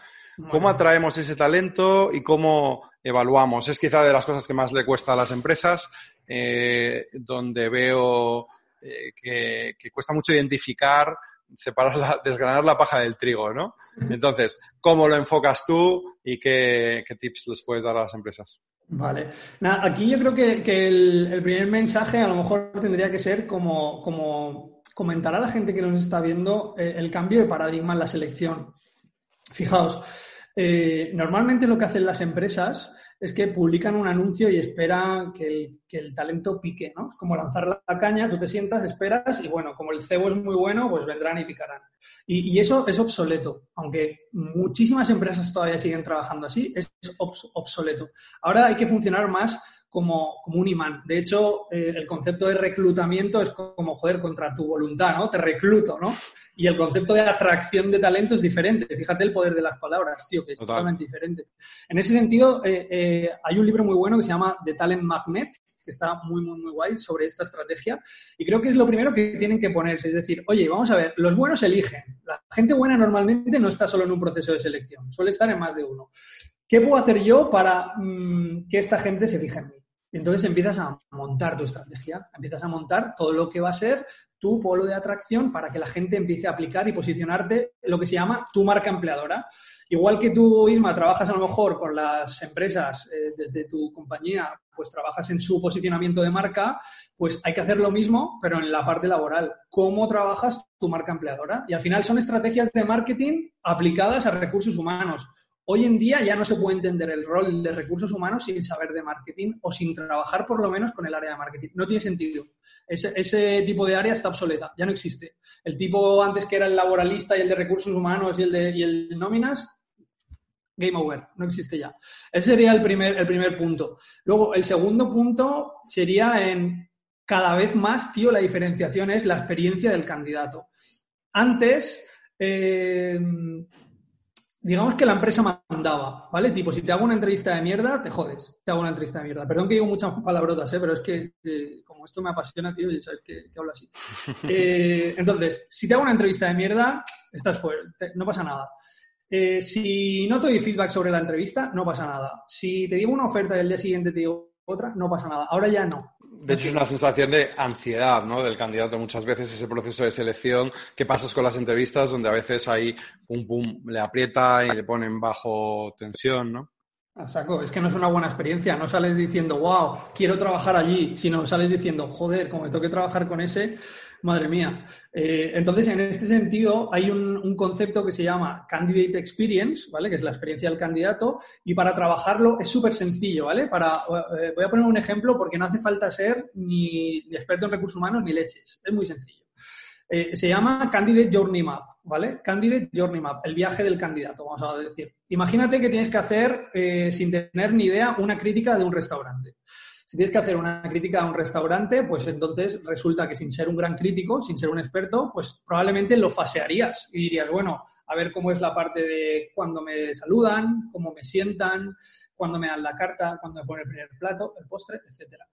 ¿Cómo atraemos ese talento y cómo evaluamos? Es quizá de las cosas que más le cuesta a las empresas, eh, donde veo eh, que, cuesta mucho identificar, separar, desgranar la paja del trigo, ¿no? Entonces, ¿cómo lo enfocas tú y qué, tips les puedes dar a las empresas? Vale. aquí yo creo que, el, el, primer mensaje a lo mejor tendría que ser como, como comentar a la gente que nos está viendo eh, el cambio de paradigma en la selección. Fijaos, eh, normalmente lo que hacen las empresas es que publican un anuncio y esperan que el, talento pique, ¿no? Es como lanzar la caña, tú te sientas, esperas y bueno, como el cebo es muy bueno, pues vendrán y picarán. Y, eso es obsoleto, aunque muchísimas empresas todavía siguen trabajando así, es obsoleto. Ahora hay que funcionar más como, un imán. De hecho, eh, el concepto de reclutamiento es como, joder, contra tu voluntad, ¿no? Te recluto, ¿no? Y el concepto de atracción de talento es diferente. Fíjate el poder de las palabras, tío, que es totalmente diferente. En ese sentido, eh, eh, hay un libro muy bueno que se llama The Talent Magnet, que está muy, muy, muy guay sobre esta estrategia. Y creo que es lo primero que tienen que ponerse. Es decir, oye, vamos a ver, los buenos eligen. La gente buena normalmente no está solo en un proceso de selección, suele estar en más de uno. ¿Qué puedo hacer yo para mm, que esta gente se fije en mí? Entonces empiezas a montar tu estrategia, empiezas a montar todo lo que va a ser tu polo de atracción para que la gente empiece a aplicar y posicionarte lo que se llama tu marca empleadora. Igual que tú, Isma, trabajas a lo mejor con las empresas eh, desde tu compañía, pues trabajas en su posicionamiento de marca, pues hay que hacer lo mismo, pero en la parte laboral. ¿Cómo trabajas tu marca empleadora? Y al final son estrategias de marketing aplicadas a recursos humanos. Hoy en día ya no se puede entender el rol de recursos humanos sin saber de marketing o sin trabajar por lo menos con el área de marketing. No tiene sentido. Ese, tipo de área está obsoleta, ya no existe. El tipo antes que era el laboralista y el de recursos humanos y el de, y nóminas, game over, no existe ya. Ese sería el primer, el primer punto. Luego, el segundo punto sería en cada vez más, tío, la diferenciación es la experiencia del candidato. Antes, eh, digamos que la empresa mandaba, ¿vale? Tipo, si te hago una entrevista de mierda, te jodes, te hago una entrevista de mierda. Perdón que digo muchas palabrotas, ¿eh? pero es que eh, como esto me apasiona, tío, y sabes que, hablo así. Eh, entonces, si te hago una entrevista de mierda, estás fuera, no pasa nada. Eh, si no te doy feedback sobre la entrevista, no pasa nada. Si te digo una oferta y el día siguiente te digo otra, no pasa nada. Ahora ya no. De hecho, es una sensación de ansiedad, ¿no? Del candidato. Muchas veces ese proceso de selección. ¿Qué pasas con las entrevistas donde a veces ahí pum pum le aprieta y le ponen bajo tensión, ¿no? A saco, es que no es una buena experiencia. No sales diciendo, wow, quiero trabajar allí, sino sales diciendo, joder, como me toque trabajar con ese, madre mía. Eh, entonces, en este sentido, hay un, concepto que se llama Candidate Experience, ¿vale? Que es la experiencia del candidato, y para trabajarlo es súper sencillo, ¿vale? Para, eh, voy a poner un ejemplo porque no hace falta ser ni experto en recursos humanos ni leches. Es muy sencillo. Eh, se llama Candidate Journey Map, ¿vale? Candidate Journey Map, el viaje del candidato, vamos a decir. Imagínate que tienes que hacer, sin tener ni idea, una crítica de un restaurante. Si tienes que hacer una crítica a un restaurante, pues entonces resulta que sin ser un gran crítico, sin ser un experto, pues probablemente lo fasearías y dirías, bueno, a ver cómo es la parte de cuando me saludan, cómo me sientan, cuando me dan la carta, cuando me ponen el primer plato, el postre, etcétera.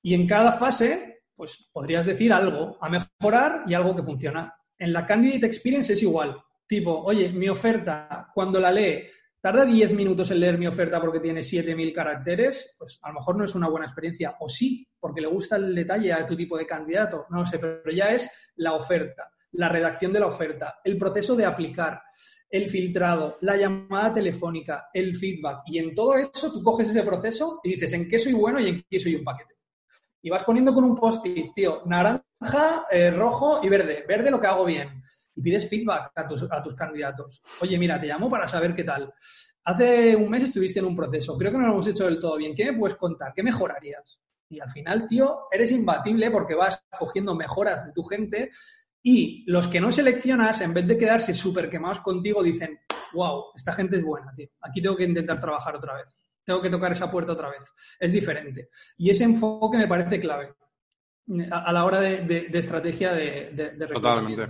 Y en cada fase pues podrías decir algo a mejorar y algo que funciona. En la Candidate Experience es igual. Tipo, oye, mi oferta, cuando la lee, tarda 10 minutos en leer mi oferta porque tiene 7.000 caracteres, pues a lo mejor no es una buena experiencia. O sí, porque le gusta el detalle a tu tipo de candidato. No sé, pero ya es la oferta, la redacción de la oferta, el proceso de aplicar, el filtrado, la llamada telefónica, el feedback. Y en todo eso tú coges ese proceso y dices en qué soy bueno y en qué soy un paquete y vas poniendo con un post-it, tío, naranja, eh, rojo y verde. Verde lo que hago bien. Y pides feedback a tus, a tus candidatos. Oye, mira, te llamo para saber qué tal. Hace un mes estuviste en un proceso, creo que no lo hemos hecho del todo bien. ¿Qué me puedes contar? ¿Qué mejorarías? Y al final, tío, eres imbatible porque vas cogiendo mejoras de tu gente y los que no seleccionas, en vez de quedarse súper quemados contigo, dicen, wow, esta gente es buena, tío. Aquí tengo que intentar trabajar otra vez tengo que tocar esa puerta otra vez. Es diferente. Y ese enfoque me parece clave a, la hora de, estrategia de, de, Totalmente.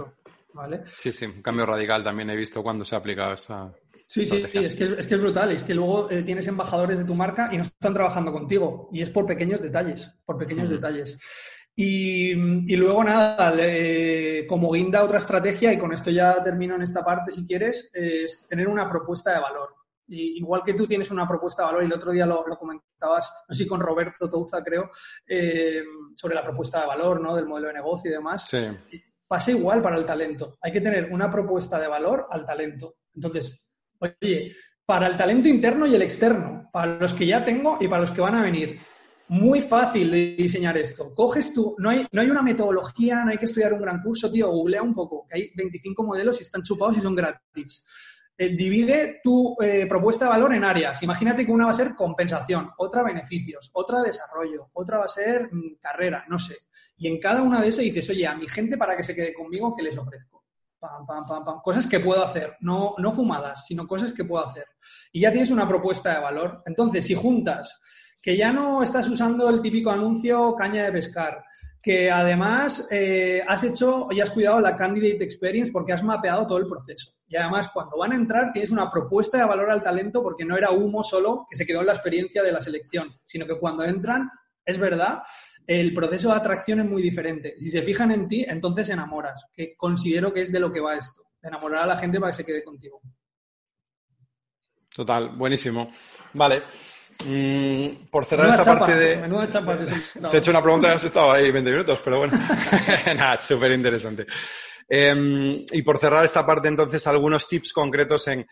¿Vale? Sí, sí, un cambio radical también he visto cuando se ha aplicado esta. Sí, sí, es que, es que es brutal. Es que luego eh, tienes embajadores de tu marca y no están trabajando contigo. Y es por pequeños detalles, por pequeños detalles. Y, y, luego nada, como guinda otra estrategia, y con esto ya termino en esta parte si quieres, es tener una propuesta de valor igual que tú tienes una propuesta de valor, y el otro día lo, comentabas, no sé con Roberto Touza, creo, eh, sobre la propuesta de valor, ¿no? Del modelo de negocio y demás. Sí. Pasa igual para el talento. Hay que tener una propuesta de valor al talento. Entonces, oye, para el talento interno y el externo, para los que ya tengo y para los que van a venir. Muy fácil de diseñar esto. Coges tú, no hay, no hay una metodología, no hay que estudiar un gran curso, tío, googlea un poco, que hay 25 modelos y están chupados y son gratis. Eh, divide tu eh, propuesta de valor en áreas. Imagínate que una va a ser compensación, otra beneficios, otra desarrollo, otra va a ser mm, carrera, no sé. Y en cada una de esas dices, oye, a mi gente para que se quede conmigo, ¿qué les ofrezco? Pam, pam, pam, pam. Cosas que puedo hacer, no, no fumadas, sino cosas que puedo hacer. Y ya tienes una propuesta de valor. Entonces, si juntas que ya no estás usando el típico anuncio caña de pescar, que además eh, has hecho y has cuidado la candidate experience porque has mapeado todo el proceso. Y además, cuando van a entrar, tienes una propuesta de valor al talento porque no era humo solo que se quedó en la experiencia de la selección, sino que cuando entran, es verdad, el proceso de atracción es muy diferente. Si se fijan en ti, entonces enamoras, que considero que es de lo que va esto, de enamorar a la gente para que se quede contigo. Total, buenísimo. Vale. Mm, por cerrar esta parte de. Te he hecho una pregunta y has estado ahí 20 minutos, pero bueno. Nada, súper interesante. Em, y por cerrar esta parte, entonces, algunos tips concretos en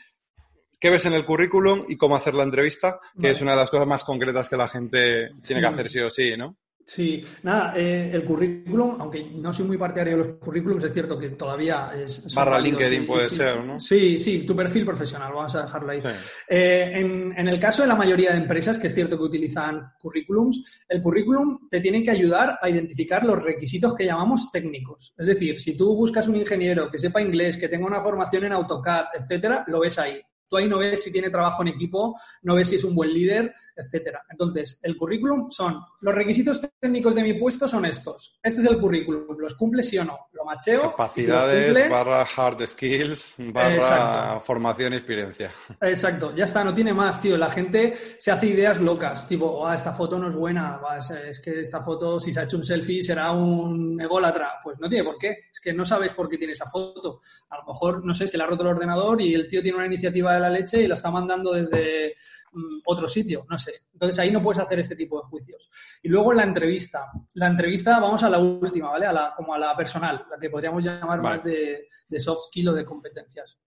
qué ves en el currículum y cómo hacer la entrevista, que es una de las cosas más concretas que la gente tiene que hacer sí o sí, ¿no? Sí, nada, eh, el currículum, aunque no soy muy partidario de los currículums, es cierto que todavía es... Barra LinkedIn puede ser, ¿no? Sí, sí, tu perfil profesional, vamos a dejarlo ahí. Eh, en, el caso de la mayoría de empresas, que es cierto que utilizan currículums, el currículum te tiene que ayudar a identificar los requisitos que llamamos técnicos. Es decir, si tú buscas un ingeniero que sepa inglés, que tenga una formación en AutoCAD, etcétera, lo ves ahí. Tú ahí no ves si tiene trabajo en equipo, no ves si es un buen líder, etcétera. Entonces, el currículum son los requisitos técnicos de mi puesto son estos. Este es el currículum, los cumple sí o no. Lo macheo. Capacidades barra hard skills barra formación y experiencia. Exacto, ya está, no tiene más, tío. La gente se hace ideas locas, tipo, ah, esta foto no es buena, es que esta foto, si se ha hecho un selfie, será un ególatra. Pues no tiene por qué. Es que no sabes por qué tiene esa foto. A lo mejor, no sé, se le ha roto el ordenador y el tío tiene una iniciativa de la leche y la está mandando desde mm, otro sitio, no sé. Entonces ahí no puedes hacer este tipo de juicios. Y luego la entrevista. La entrevista, vamos a la última, ¿vale? A la, como a la personal, la que podríamos llamar más de, soft skill o de competencias.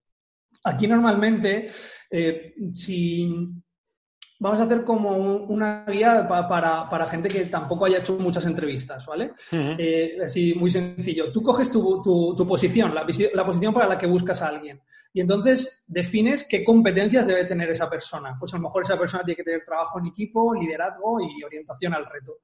Aquí normalmente, eh, si vamos a hacer como una guía para, gente que tampoco haya hecho muchas entrevistas, ¿vale? Eh, así, muy sencillo. Tú coges tu, posición, la, la, posición para la que buscas a alguien. Y entonces defines qué competencias debe tener esa persona. Pues a lo mejor esa persona tiene que tener trabajo en equipo, liderazgo y orientación al reto.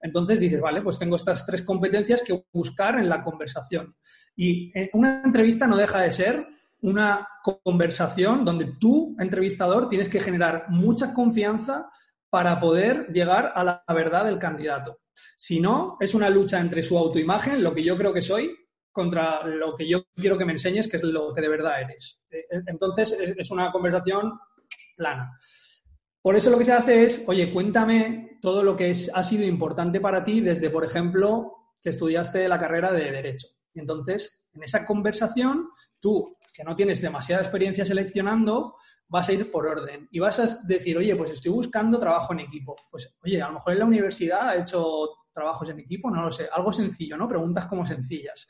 Entonces dices, vale, pues tengo estas tres competencias que buscar en la conversación. Y una entrevista no deja de ser una conversación donde tú, entrevistador, tienes que generar mucha confianza para poder llegar a la verdad del candidato. Si no, es una lucha entre su autoimagen, lo que yo creo que soy, contra lo que yo quiero que me enseñes, que es lo que de verdad eres. Eh, eh, entonces, es una conversación plana. Por eso lo que se hace es, oye, cuéntame todo lo que ha sido importante para ti desde, por ejemplo, que estudiaste la carrera de Derecho. Entonces, en esa conversación, tú, que no tienes demasiada experiencia seleccionando, vas a ir por orden y vas a decir, oye, pues estoy buscando trabajo en equipo. Pues, oye, a lo mejor en la universidad ha hecho trabajos en equipo, no lo sé, algo sencillo, ¿no? Preguntas como sencillas.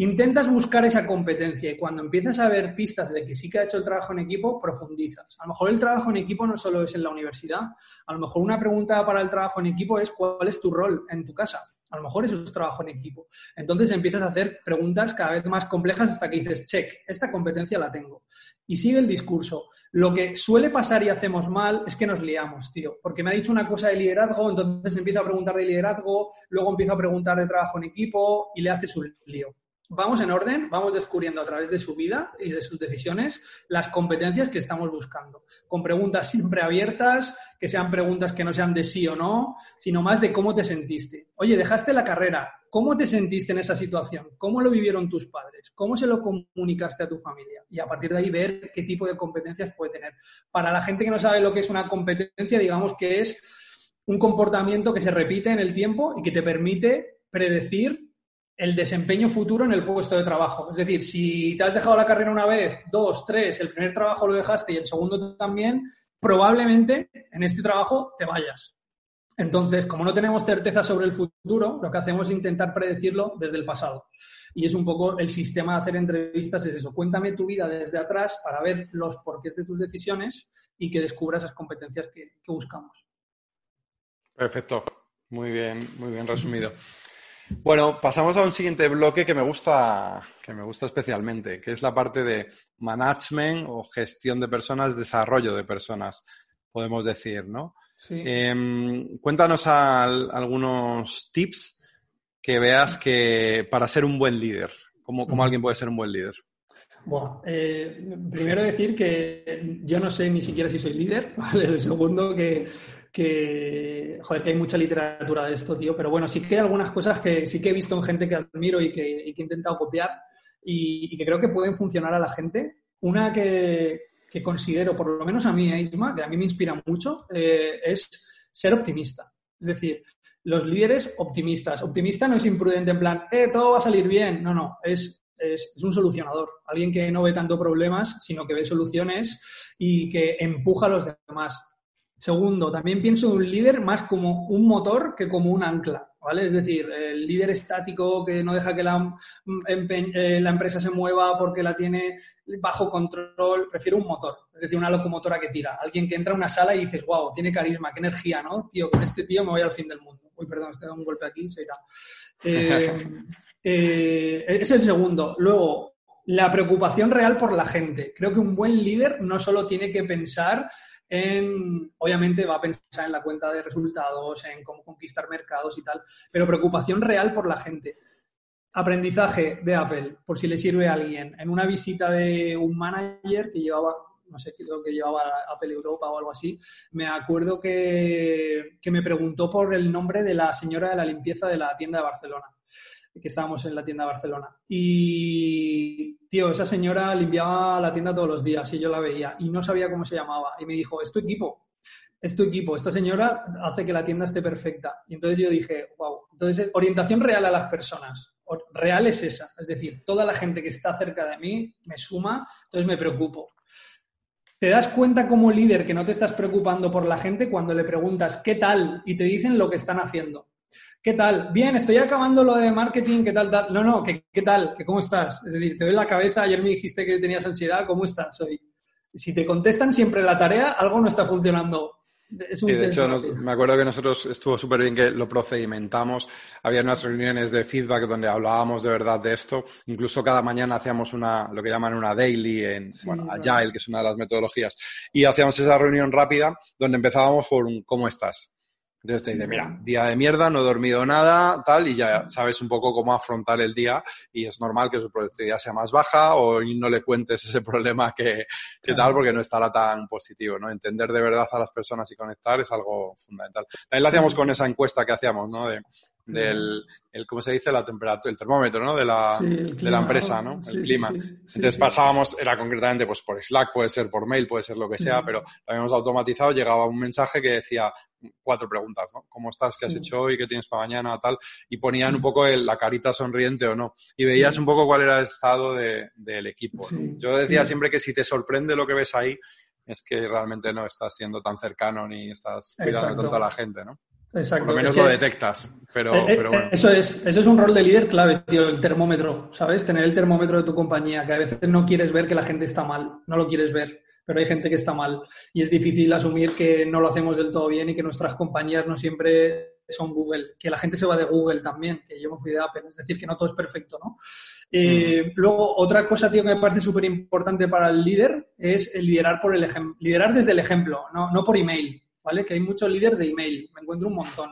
Intentas buscar esa competencia y cuando empiezas a ver pistas de que sí que ha hecho el trabajo en equipo, profundizas. A lo mejor el trabajo en equipo no solo es en la universidad, a lo mejor una pregunta para el trabajo en equipo es cuál es tu rol en tu casa. A lo mejor eso es trabajo en equipo. Entonces empiezas a hacer preguntas cada vez más complejas hasta que dices, check, esta competencia la tengo. Y sigue el discurso. Lo que suele pasar y hacemos mal es que nos liamos, tío. Porque me ha dicho una cosa de liderazgo, entonces empiezo a preguntar de liderazgo, luego empiezo a preguntar de trabajo en equipo y le haces un lío vamos en orden, vamos descubriendo a través de su vida y de sus decisiones las competencias que estamos buscando, con preguntas siempre abiertas, que sean preguntas que no sean de sí o no, sino más de cómo te sentiste. Oye, dejaste la carrera, ¿cómo te sentiste en esa situación? ¿Cómo lo vivieron tus padres? ¿Cómo se lo comunicaste a tu familia? Y a partir de ahí ver qué tipo de competencias puede tener. Para la gente que no sabe lo que es una competencia, digamos que es un comportamiento que se repite en el tiempo y que te permite predecir el desempeño futuro en el puesto de trabajo. Es decir, si te has dejado la carrera una vez, dos, tres, el primer trabajo lo dejaste y el segundo también, probablemente en este trabajo te vayas. Entonces, como no tenemos certeza sobre el futuro, lo que hacemos es intentar predecirlo desde el pasado. Y es un poco el sistema de hacer entrevistas, es eso. Cuéntame tu vida desde atrás para ver los porqués de tus decisiones y que descubra esas competencias que, que buscamos. Perfecto. Muy bien, muy bien resumido. Bueno, pasamos a un siguiente bloque que me gusta, que me gusta especialmente, que es la parte de management o gestión de personas, desarrollo de personas, podemos decir, ¿no? Sí. Em, cuéntanos algunos tips que veas que para ser un buen líder, ¿cómo, cómo alguien puede ser un buen líder? Bueno, eh, primero decir que yo no sé ni siquiera si soy líder, ¿vale? El segundo que, que, joder, que hay mucha literatura de esto, tío, pero bueno, sí que hay algunas cosas que sí que he visto en gente que admiro y que, he intentado copiar y, que creo que pueden funcionar a la gente. Una que, considero, por lo menos a mí, eh, Isma, que a mí me inspira mucho, eh, es ser optimista. Es decir, los líderes optimistas. Optimista no es imprudente en plan, eh, todo va a salir bien. No, no, es es, un solucionador, alguien que no ve tanto problemas, sino que ve soluciones y que empuja a los demás. Segundo, también pienso en un líder más como un motor que como un ancla, ¿vale? Es decir, el líder estático que no deja que la, eh, la empresa se mueva porque la tiene bajo control, prefiero un motor, es decir, una locomotora que tira. Alguien que entra a una sala y dices, wow, tiene carisma, qué energía, ¿no? Tío, con este tío me voy al fin del mundo. Uy, perdón, estoy dando un golpe aquí, se irá. Eh, eh, es el segundo. Luego, la preocupación real por la gente. Creo que un buen líder no solo tiene que pensar en, obviamente va a pensar en la cuenta de resultados, en cómo conquistar mercados y tal, pero preocupación real por la gente. Aprendizaje de Apple, por si le sirve a alguien. En una visita de un manager que llevaba, no sé, creo que llevaba Apple Europa o algo así, me acuerdo que, que me preguntó por el nombre de la señora de la limpieza de la tienda de Barcelona que estábamos en la tienda de Barcelona. Y, tío, esa señora limpiaba la tienda todos los días y yo la veía y no sabía cómo se llamaba. Y me dijo, es tu equipo, es tu equipo, esta señora hace que la tienda esté perfecta. Y entonces yo dije, wow, entonces orientación real a las personas. Real es esa, es decir, toda la gente que está cerca de mí me suma, entonces me preocupo. Te das cuenta como líder que no te estás preocupando por la gente cuando le preguntas qué tal y te dicen lo que están haciendo. ¿Qué tal? Bien, estoy acabando lo de marketing, ¿qué tal? tal? No, no, ¿qué, ¿qué, tal? ¿Qué, ¿Cómo estás? Es decir, te doy la cabeza, ayer me dijiste que tenías ansiedad, ¿cómo estás hoy? Si te contestan siempre la tarea, algo no está funcionando. Es un de hecho, me acuerdo que nosotros estuvo súper bien que lo procedimentamos. Había unas reuniones de feedback donde hablábamos de verdad de esto. Incluso cada mañana hacíamos una, lo que llaman una daily en bueno, Agile, que es una de las metodologías. Y hacíamos esa reunión rápida donde empezábamos por un ¿cómo estás? Entonces te dice, mira, día de mierda, no he dormido nada, tal, y ya sabes un poco cómo afrontar el día y es normal que su productividad sea más baja o no le cuentes ese problema que, que tal porque no estará tan positivo, ¿no? Entender de verdad a las personas y conectar es algo fundamental. También lo hacíamos con esa encuesta que hacíamos, ¿no? De, del, el, ¿cómo se dice? La temperatura, el termómetro, ¿no? De la, de la empresa, ¿no? el clima. Entonces pasábamos, era concretamente pues por Slack, puede ser por mail, puede ser lo que sea, pero lo habíamos automatizado, llegaba un mensaje que decía cuatro preguntas, ¿no? ¿Cómo estás? ¿Qué has hecho hoy? ¿Qué tienes para mañana? Tal. Y ponían un poco el, la carita sonriente o no. Y veías un poco cuál era el estado de, del equipo. Yo decía siempre que si te sorprende lo que ves ahí, es que realmente no estás siendo tan cercano ni estás cuidando tanto a la gente, ¿no? Exacto. Por lo menos lo detectas, pero, eh, eh, bueno. Eso es, eso es un rol de líder clave, tío, el termómetro, ¿sabes? Tener el termómetro de tu compañía, que a veces no quieres ver que la gente está mal, no lo quieres ver, pero hay gente que está mal. Y es difícil asumir que no lo hacemos del todo bien y que nuestras compañías no siempre son Google, que la gente se va de Google también, que yo me fui de Apple, es decir, que no todo es perfecto, ¿no? Eh, luego, otra cosa, tío, que me parece súper importante para el líder es el liderar por el ejemplo, liderar desde el ejemplo, no, no por email. ¿Vale? Que hay muchos líderes de email, me encuentro un montón.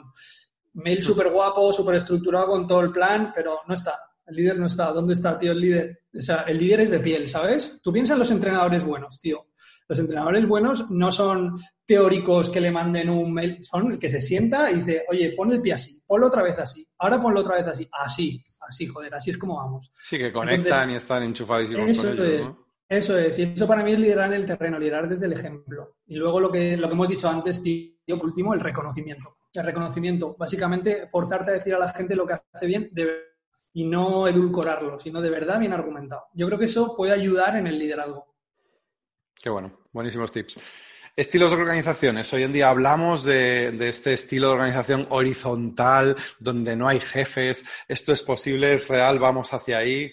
Mail súper guapo, súper estructurado con todo el plan, pero no está. El líder no está. ¿Dónde está, tío, el líder? O sea, el líder es de piel, ¿sabes? Tú piensas en los entrenadores buenos, tío. Los entrenadores buenos no son teóricos que le manden un mail, son el que se sienta y dice, oye, pon el pie así, ponlo otra vez así, ahora ponlo otra vez así, así, así, joder, así es como vamos. Sí, que conectan y están enchufadísimos con ellos, ¿no? Eso es, y eso para mí es liderar en el terreno, liderar desde el ejemplo. Y luego lo que, lo que hemos dicho antes, tío, por último, el reconocimiento. El reconocimiento, básicamente, forzarte a decir a la gente lo que hace bien y no edulcorarlo, sino de verdad bien argumentado. Yo creo que eso puede ayudar en el liderazgo. Qué bueno, buenísimos tips. Estilos de organizaciones. Hoy en día hablamos de, de, este estilo de organización horizontal, donde no hay jefes. ¿Esto es posible? ¿Es real? ¿Vamos hacia ahí?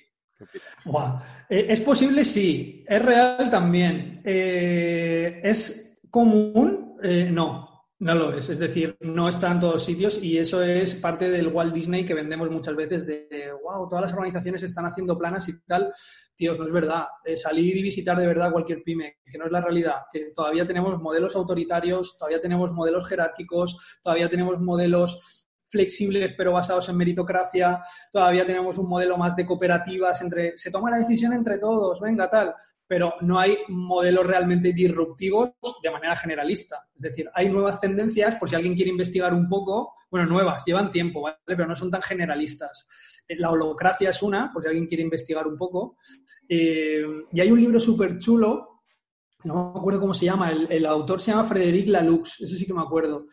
Eh, es posible, sí. Es real también. Eh, ¿Es común? Eh, no. No lo es, es decir, no está en todos sitios y eso es parte del Walt Disney que vendemos muchas veces de, wow, todas las organizaciones están haciendo planas y tal. Tío, no es verdad. Eh, salir y visitar de verdad cualquier pyme, que no es la realidad, que todavía tenemos modelos autoritarios, todavía tenemos modelos jerárquicos, todavía tenemos modelos flexibles pero basados en meritocracia, todavía tenemos un modelo más de cooperativas entre, se toma la decisión entre todos, venga, tal pero no hay modelos realmente disruptivos de manera generalista. Es decir, hay nuevas tendencias, por si alguien quiere investigar un poco, bueno, nuevas, llevan tiempo, ¿vale? Pero no son tan generalistas. Eh, la holocracia es una, por si alguien quiere investigar un poco. Eh, y hay un libro súper chulo, no me acuerdo cómo se llama, el, el, autor se llama Frederic Laloux, eso sí que me acuerdo,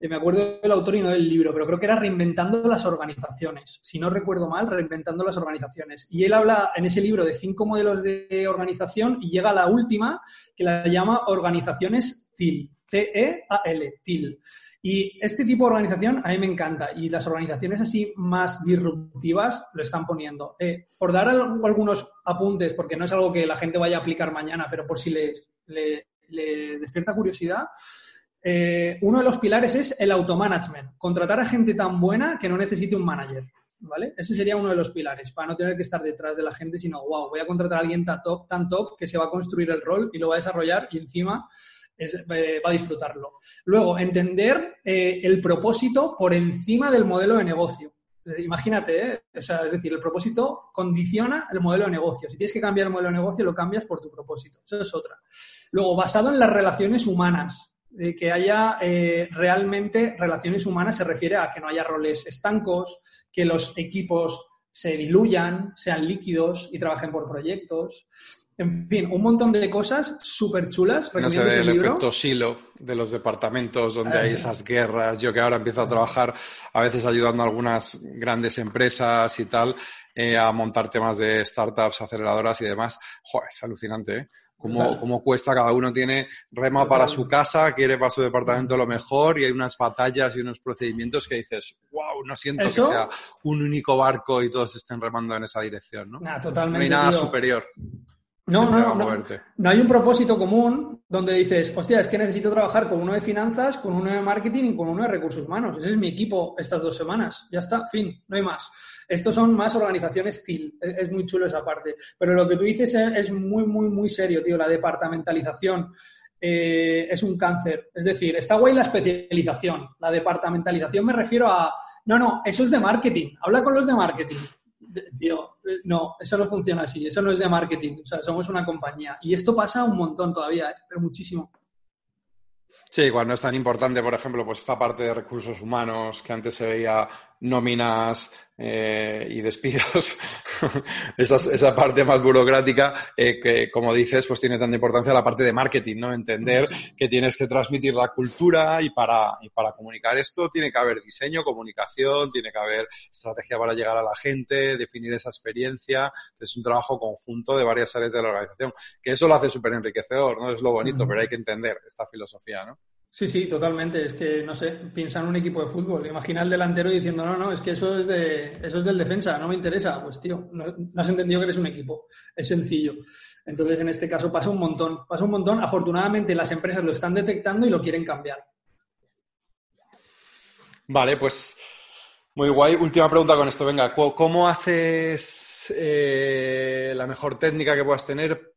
me acuerdo del autor y no del libro, pero creo que era Reinventando las organizaciones. Si no recuerdo mal, Reinventando las organizaciones. Y él habla en ese libro de cinco modelos de organización y llega a la última, que la llama organizaciones TIL. C-E-A-L, TIL. Y este tipo de organización a mí me encanta y las organizaciones así más disruptivas lo están poniendo. Eh, por dar algunos apuntes, porque no es algo que la gente vaya a aplicar mañana, pero por si le, le despierta curiosidad, eh, uno de los pilares es el automanagement, contratar a gente tan buena que no necesite un manager. ¿Vale? Ese sería uno de los pilares, para no tener que estar detrás de la gente, sino, wow, voy a contratar a alguien tan top, tan top que se va a construir el rol y lo va a desarrollar y encima eh, va a disfrutarlo. Luego, entender eh, el propósito por encima del modelo de negocio. Imagínate, es decir, el propósito condiciona el modelo de negocio. Si tienes que cambiar el modelo de negocio, lo cambias por tu propósito. Eso es otra. Luego, basado en las relaciones humanas de que haya eh, realmente relaciones humanas se refiere a que no haya roles estancos, que los equipos se diluyan, sean líquidos y trabajen por proyectos. En fin, un montón de cosas súper chulas. No se ve el, efecto silo de los departamentos donde hay esas guerras. Yo que ahora empiezo a trabajar a veces ayudando a algunas grandes empresas y tal eh, a montar temas de startups, aceleradoras y demás. Joder, es alucinante, ¿eh? Cómo, cuesta, cada uno tiene rema para su casa, quiere para su departamento lo mejor y hay unas batallas y unos procedimientos que dices, wow, no siento que sea un único barco y todos estén remando en esa dirección, ¿no? totalmente, no hay nada superior. No, no, no, no, hay un propósito común donde dices, hostia, es que necesito trabajar con uno de finanzas, con uno de marketing y con uno de recursos humanos. Ese es mi equipo estas dos semanas. Ya está, fin, no hay más. Estos son más organizaciones TIL. Es, muy chulo esa parte. Pero lo que tú dices es muy, muy, muy serio, tío. La departamentalización eh, es un cáncer. Es decir, está guay la especialización. La departamentalización me refiero a, no, no, eso es de marketing. Habla con los de marketing tío, no, eso no funciona así, eso no es de marketing, o sea, somos una compañía. Y esto pasa un montón todavía, ¿eh? pero muchísimo. Sí, cuando es tan importante, por ejemplo, pues esta parte de recursos humanos que antes se veía nóminas eh, y despidos, esa, esa, parte más burocrática eh, que, como dices, pues tiene tanta importancia la parte de marketing, ¿no? Entender que tienes que transmitir la cultura y para, y para comunicar esto tiene que haber diseño, comunicación, tiene que haber estrategia para llegar a la gente, definir esa experiencia. Es un trabajo conjunto de varias áreas de la organización, que eso lo hace súper enriquecedor, ¿no? Es lo bonito, pero hay que entender esta filosofía, ¿no? Sí, sí, totalmente. Es que, no sé, piensa en un equipo de fútbol. Imagina al delantero diciendo, no, no, es que eso es, de, eso es del defensa, no me interesa. Pues, tío, no, has entendido que eres un equipo. Es sencillo. Entonces, en este caso pasa un montón. Pasa un montón. Afortunadamente, las empresas lo están detectando y lo quieren cambiar. Vale, pues muy guay. Última pregunta con esto. Venga, ¿cómo haces eh, la mejor técnica que puedas tener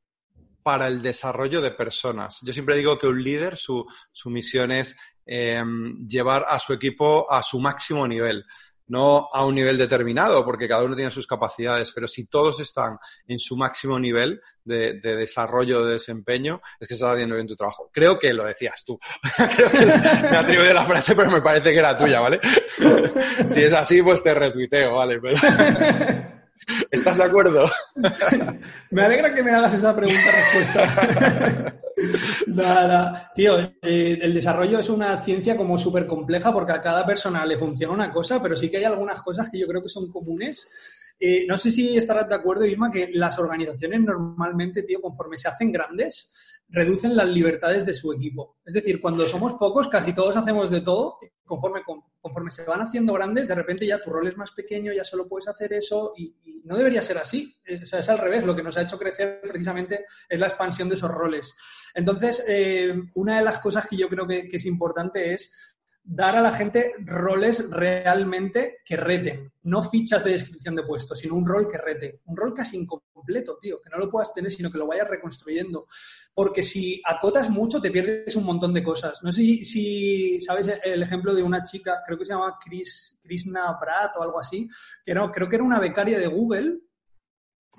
para el desarrollo de personas. Yo siempre digo que un líder, su, misión es em, llevar a su equipo a su máximo nivel, no a un nivel determinado, porque cada uno tiene sus capacidades, pero si todos están en su máximo nivel de, desarrollo, de desempeño, es que estás haciendo bien tu trabajo. Creo que lo decías tú. Creo que me atribuye la frase, pero me parece que era tuya, ¿vale? si es así, pues te retuiteo, ¿vale? ¿Estás de acuerdo? me alegra que me hagas esa pregunta-respuesta. Nada, tío, eh, el desarrollo es una ciencia como súper compleja porque a cada persona le funciona una cosa, pero sí que hay algunas cosas que yo creo que son comunes. Eh, no sé si estarás de acuerdo, Irma, que las organizaciones normalmente, tío, conforme se hacen grandes, reducen las libertades de su equipo. Es decir, cuando somos pocos, casi todos hacemos de todo, conforme, conforme se van haciendo grandes, de repente ya tu rol es más pequeño, ya solo puedes hacer eso y, no debería ser así. O sea, es al revés. Lo que nos ha hecho crecer precisamente es la expansión de esos roles. Entonces, eh, una de las cosas que yo creo que es importante es dar a la gente roles realmente que reten, no fichas de descripción de puestos, sino un rol que rete, un rol casi incompleto, tío, que no lo puedas tener, sino que lo vayas reconstruyendo. Porque si acotas mucho, te pierdes un montón de cosas. No sé si, sabes el ejemplo de una chica, creo que se llama Chris, Krishna Pratt o algo así, que no, creo que era una becaria de Google,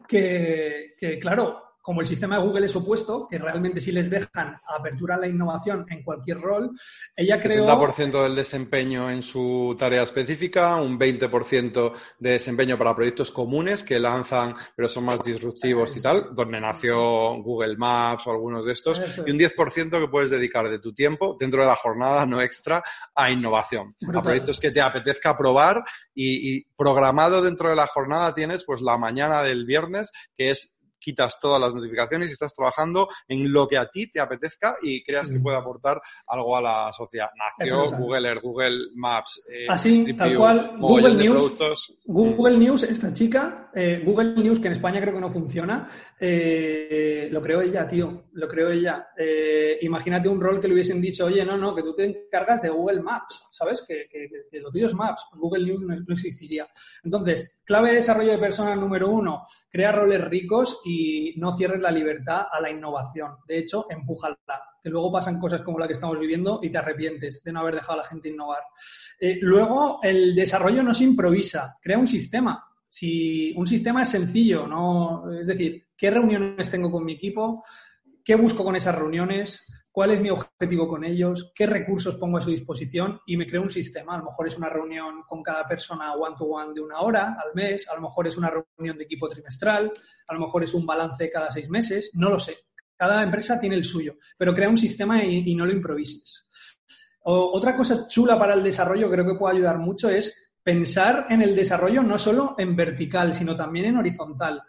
que, que claro, como el sistema de Google es opuesto, que realmente sí les dejan apertura a la innovación en cualquier rol, ella creó... 70% del desempeño en su tarea específica, un 20% de desempeño para proyectos comunes que lanzan, pero son más disruptivos y tal, donde nació Google Maps o algunos de estos, y un 10% que puedes dedicar de tu tiempo dentro de la jornada no extra a innovación, a proyectos que te apetezca probar y, y programado dentro de la jornada tienes pues la mañana del viernes, que es quitas todas las notificaciones y estás trabajando en lo que a ti te apetezca y creas que mm. puede aportar algo a la sociedad. Nació Google Earth, Google Maps, eh, Así, tal cual, Google News, Google News, esta chica, eh, Google News, que en España creo que no funciona, eh, lo creó ella, tío, lo creó ella. imagínate un rol que le hubiesen dicho, oye, no, no, que tú te encargas de Google Maps, ¿sabes? Que, que, lo tuyo es Maps, Google News no, no existiría. Entonces, clave de desarrollo de personas número uno, crea roles ricos y no cierres la libertad a la innovación. De hecho, empújala, que luego pasan cosas como la que estamos viviendo y te arrepientes de no haber dejado a la gente innovar. Eh, luego, el desarrollo no se improvisa, crea un sistema. Si un sistema es sencillo, no, es decir, ¿qué reuniones tengo con mi equipo? ¿Qué busco con esas reuniones? Cuál es mi objetivo con ellos, qué recursos pongo a su disposición y me creo un sistema. A lo mejor es una reunión con cada persona one-to-one de una hora al mes, a lo mejor es una reunión de equipo trimestral, a lo mejor es un balance cada seis meses, no lo sé. Cada empresa tiene el suyo, pero crea un sistema y, no lo improvises. otra cosa chula para el desarrollo, creo que puede ayudar mucho, es pensar en el desarrollo no solo en vertical, sino también en horizontal.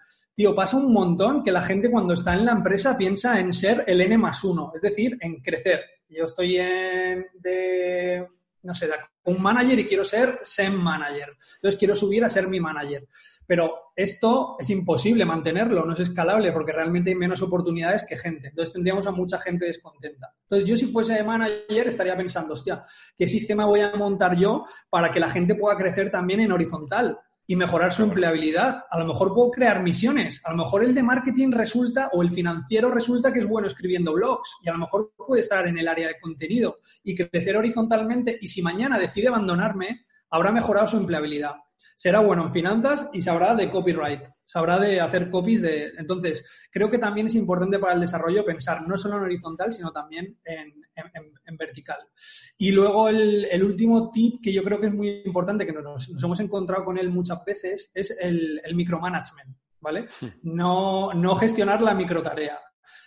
Pasa un montón que la gente cuando está en la empresa piensa en ser el N más uno, es decir, en crecer. Yo estoy en, de, no sé, de un manager y quiero ser SEM manager. Entonces quiero subir a ser mi manager. Pero esto es imposible mantenerlo, no es escalable porque realmente hay menos oportunidades que gente. Entonces tendríamos a mucha gente descontenta. Entonces yo si fuese manager estaría pensando, hostia, ¿qué sistema voy a montar yo para que la gente pueda crecer también en horizontal? Y mejorar su empleabilidad. A lo mejor puedo crear misiones. A lo mejor el de marketing resulta o el financiero resulta que es bueno escribiendo blogs y a lo mejor puede estar en el área de contenido y crecer horizontalmente y si mañana decide abandonarme, habrá mejorado su empleabilidad será bueno en finanzas y sabrá de copyright, sabrá de hacer copies de... Entonces, creo que también es importante para el desarrollo pensar no solo en horizontal, sino también en, vertical. Y luego el, último tip que yo creo que es muy importante, que nos, hemos encontrado con él muchas veces, es el, el micromanagement, ¿vale? Hmm. No, no gestionar la microtarea.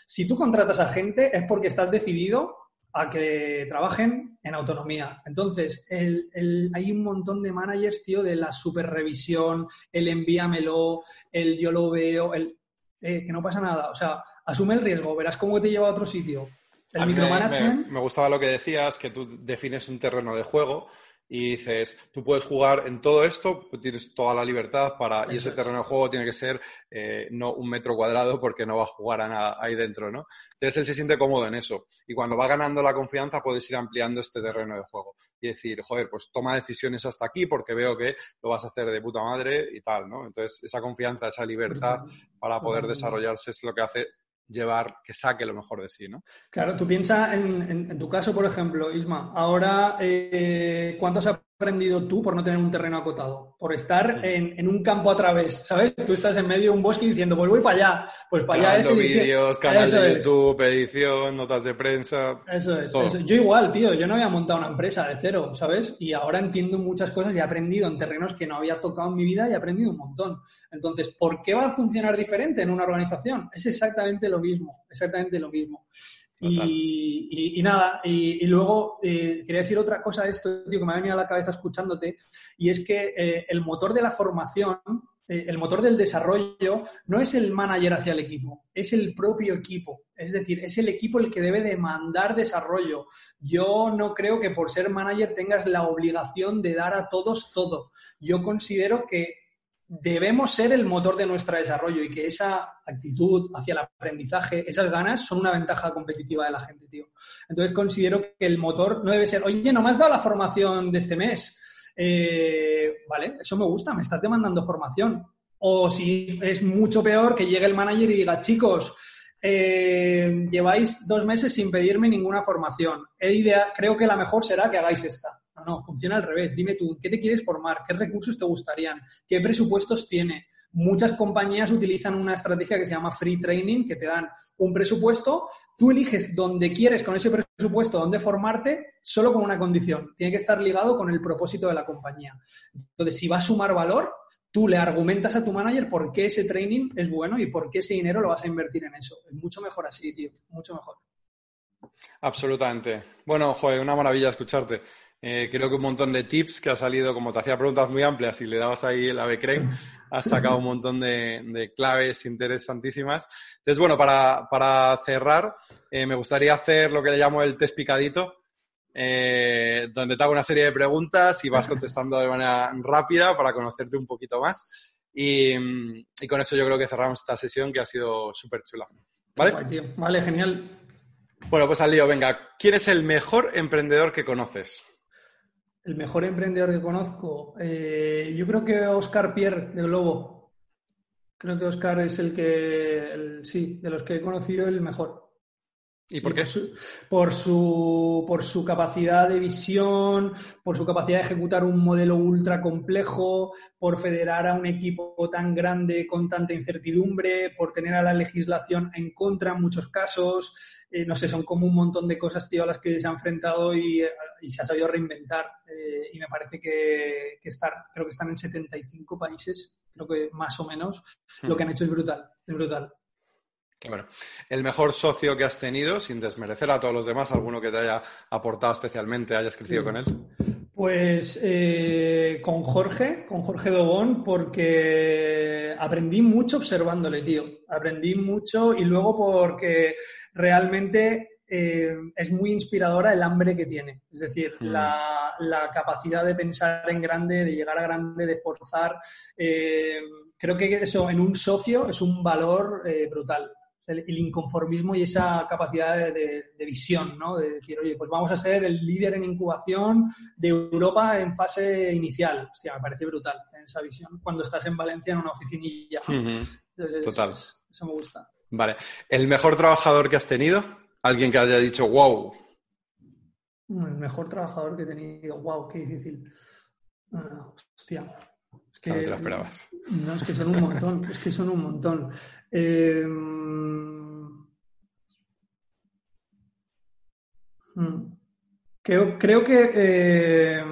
Si tú contratas a gente es porque estás decidido a que trabajen en autonomía. Entonces, hay un montón de managers, tío, de la superrevisión, el envíamelo, el yo lo veo, el eh, que no pasa nada. O sea, asume el riesgo, verás cómo te lleva a otro sitio. El micromanagement. me, gustaba lo que decías, que tú defines un terreno de juego y dices, tú puedes jugar en todo esto, tienes toda la libertad para, y ese terreno de juego tiene que ser eh, no un metro cuadrado porque no va a jugar a nada ahí dentro, ¿no? Entonces él se siente cómodo en eso. Y cuando va ganando la confianza puedes ir ampliando este terreno de juego y decir, joder, pues toma decisiones hasta aquí porque veo que lo vas a hacer de puta madre y tal, ¿no? Entonces esa confianza, esa libertad para poder desarrollarse es lo que hace llevar, que saque lo mejor de sí, ¿no? Claro, tú piensas en, tu caso, por ejemplo, Isma, ahora, eh, ¿cuánto has aprendido tú por no tener un terreno acotado? Por estar en, un campo a través, ¿sabes? Tú estás en medio de un bosque diciendo, pues voy para allá, pues para allá es... vídeos, canales de YouTube, edición, notas de prensa... Eso es, eso. Yo igual, tío, yo no había montado una empresa de cero, ¿sabes? Y ahora entiendo muchas cosas y he aprendido en terrenos que no había tocado en mi vida y he aprendido un montón. Entonces, ¿por qué va a funcionar diferente en una organización? Es exactamente lo mismo, exactamente lo mismo. Y, nada, y, luego eh, quería decir otra cosa de esto, tío, que me ha venido a la cabeza escuchándote, y es que eh, el motor de la formación, eh, el motor del desarrollo, no es el manager hacia el equipo, es el propio equipo. Es decir, es el equipo el que debe demandar desarrollo. Yo no creo que por ser manager tengas la obligación de dar a todos todo. Yo considero que debemos ser el motor de nuestro desarrollo y que esa actitud hacia el aprendizaje, esas ganas, son una ventaja competitiva de la gente, tío. Entonces considero que el motor no debe ser, oye, no me has dado la formación de este mes. Eh, vale, eso me gusta, me estás demandando formación. O si es mucho peor, que llegue el manager y diga, chicos, eh, lleváis dos meses sin pedirme ninguna formación. Idea, creo que la mejor será que hagáis esta. No, no, funciona al revés. Dime tú, ¿qué te quieres formar? ¿Qué recursos te gustarían? ¿Qué presupuestos tiene? Muchas compañías utilizan una estrategia que se llama free training, que te dan un presupuesto, tú eliges dónde quieres con ese presupuesto, dónde formarte, solo con una condición. Tiene que estar ligado con el propósito de la compañía. Entonces, si va a sumar valor, tú le argumentas a tu manager por qué ese training es bueno y por qué ese dinero lo vas a invertir en eso. Es mucho mejor así, tío, mucho mejor. Absolutamente. Bueno, joder, una maravilla escucharte. Eh, creo que un montón de tips que ha salido, como te hacía preguntas muy amplias y le dabas ahí el AVECREM, has sacado un montón de, claves interesantísimas. Entonces, bueno, para, cerrar, eh, me gustaría hacer lo que le llamo el test picadito, eh, donde te hago una serie de preguntas y vas contestando de manera rápida para conocerte un poquito más. Y, con eso yo creo que cerramos esta sesión que ha sido súper chula. ¿Vale? Vale, genial. Bueno, pues al lío, venga. ¿Quién es el mejor emprendedor que conoces? El mejor emprendedor que conozco, eh, yo creo que Oscar Pierre de Globo. Creo que Oscar es el que, sí, de los que he conocido el mejor. ¿Y por qué? Por su, por su, capacidad de visión, por su capacidad de ejecutar un modelo ultra complejo, por federar a un equipo tan grande con tanta incertidumbre, por tener a la legislación en contra en muchos casos. Eh, no sé, son como un montón de cosas, tío, a las que se ha enfrentado y, eh, se ha sabido reinventar. Eh, y me parece que, que estar, creo que están en 75 países, creo que más o menos. Lo hmm. que han hecho es brutal, es brutal. Bueno, el mejor socio que has tenido, sin desmerecer a todos los demás, alguno que te haya aportado especialmente, hayas crecido con él. Pues eh, con Jorge, con Jorge Dobón, porque aprendí mucho observándole, tío. Aprendí mucho y luego porque realmente eh, es muy inspiradora el hambre que tiene. Es decir, mm. la, capacidad de pensar en grande, de llegar a grande, de forzar. Eh, creo que eso en un socio es un valor brutal el, inconformismo y esa capacidad de, visión, ¿no? De decir, oye, pues vamos a ser el líder en incubación de Europa en fase inicial. Hostia, me parece brutal esa visión cuando estás en Valencia en una oficinilla. Total. Eso, me gusta. Vale. ¿El mejor trabajador que has tenido? Alguien que haya dicho, wow. El mejor trabajador que he tenido, wow, qué difícil. hostia. Es que, no te lo esperabas. No, es que son un montón, es que son un montón. Eh, hmm. creo, que eh,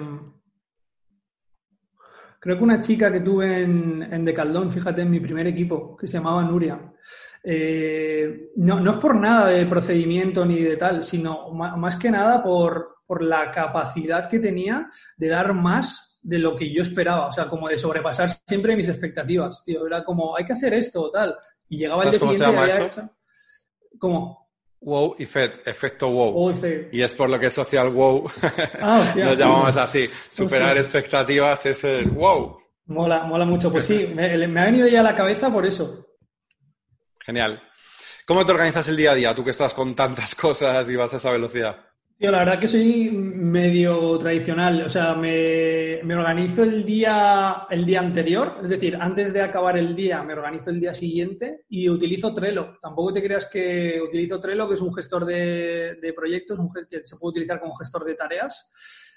creo que una chica que tuve en, en Decaldón, fíjate, en mi primer equipo, que se llamaba Nuria. Eh, no, es por nada de procedimiento ni de tal, sino más, que nada por, por la capacidad que tenía de dar más de lo que yo esperaba, o sea, como de sobrepasar siempre mis expectativas, tío. Era como, hay que hacer esto tal. Y llegaba el día cómo se llama eso? ¿Cómo? Wow effect, efecto wow. Y es por lo que social wow ah, lo llamamos así. Superar expectativas es el wow. Mola, mola mucho. Pues sí, me, me, ha venido ya a la cabeza por eso. Genial. ¿Cómo te organizas el día a día? Tú que estás con tantas cosas y vas a esa velocidad la verdad que soy medio tradicional. O sea, me, organizo el día, el día anterior, es decir, antes de acabar el día, me organizo el día siguiente y utilizo Trello. Tampoco te creas que utilizo Trello, que es un gestor de, proyectos, que se puede utilizar como gestor de tareas.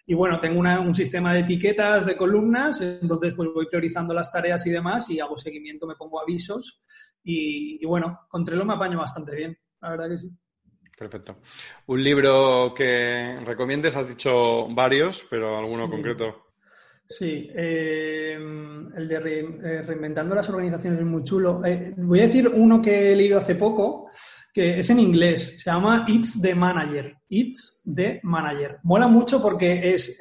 Y bueno, tengo un sistema de etiquetas, de columnas, entonces pues voy priorizando las tareas y demás y hago seguimiento, me pongo avisos y, y bueno, con Trello me apaño bastante bien, la verdad que sí. Perfecto. ¿Un libro que recomiendes? Has dicho varios, pero alguno concreto. Sí, eh, el de eh, Reinventando las Organizaciones es muy chulo. Eh, voy a decir uno que he leído hace poco, que es en inglés. Se llama It's the Manager. It's the Manager. Mola mucho porque es.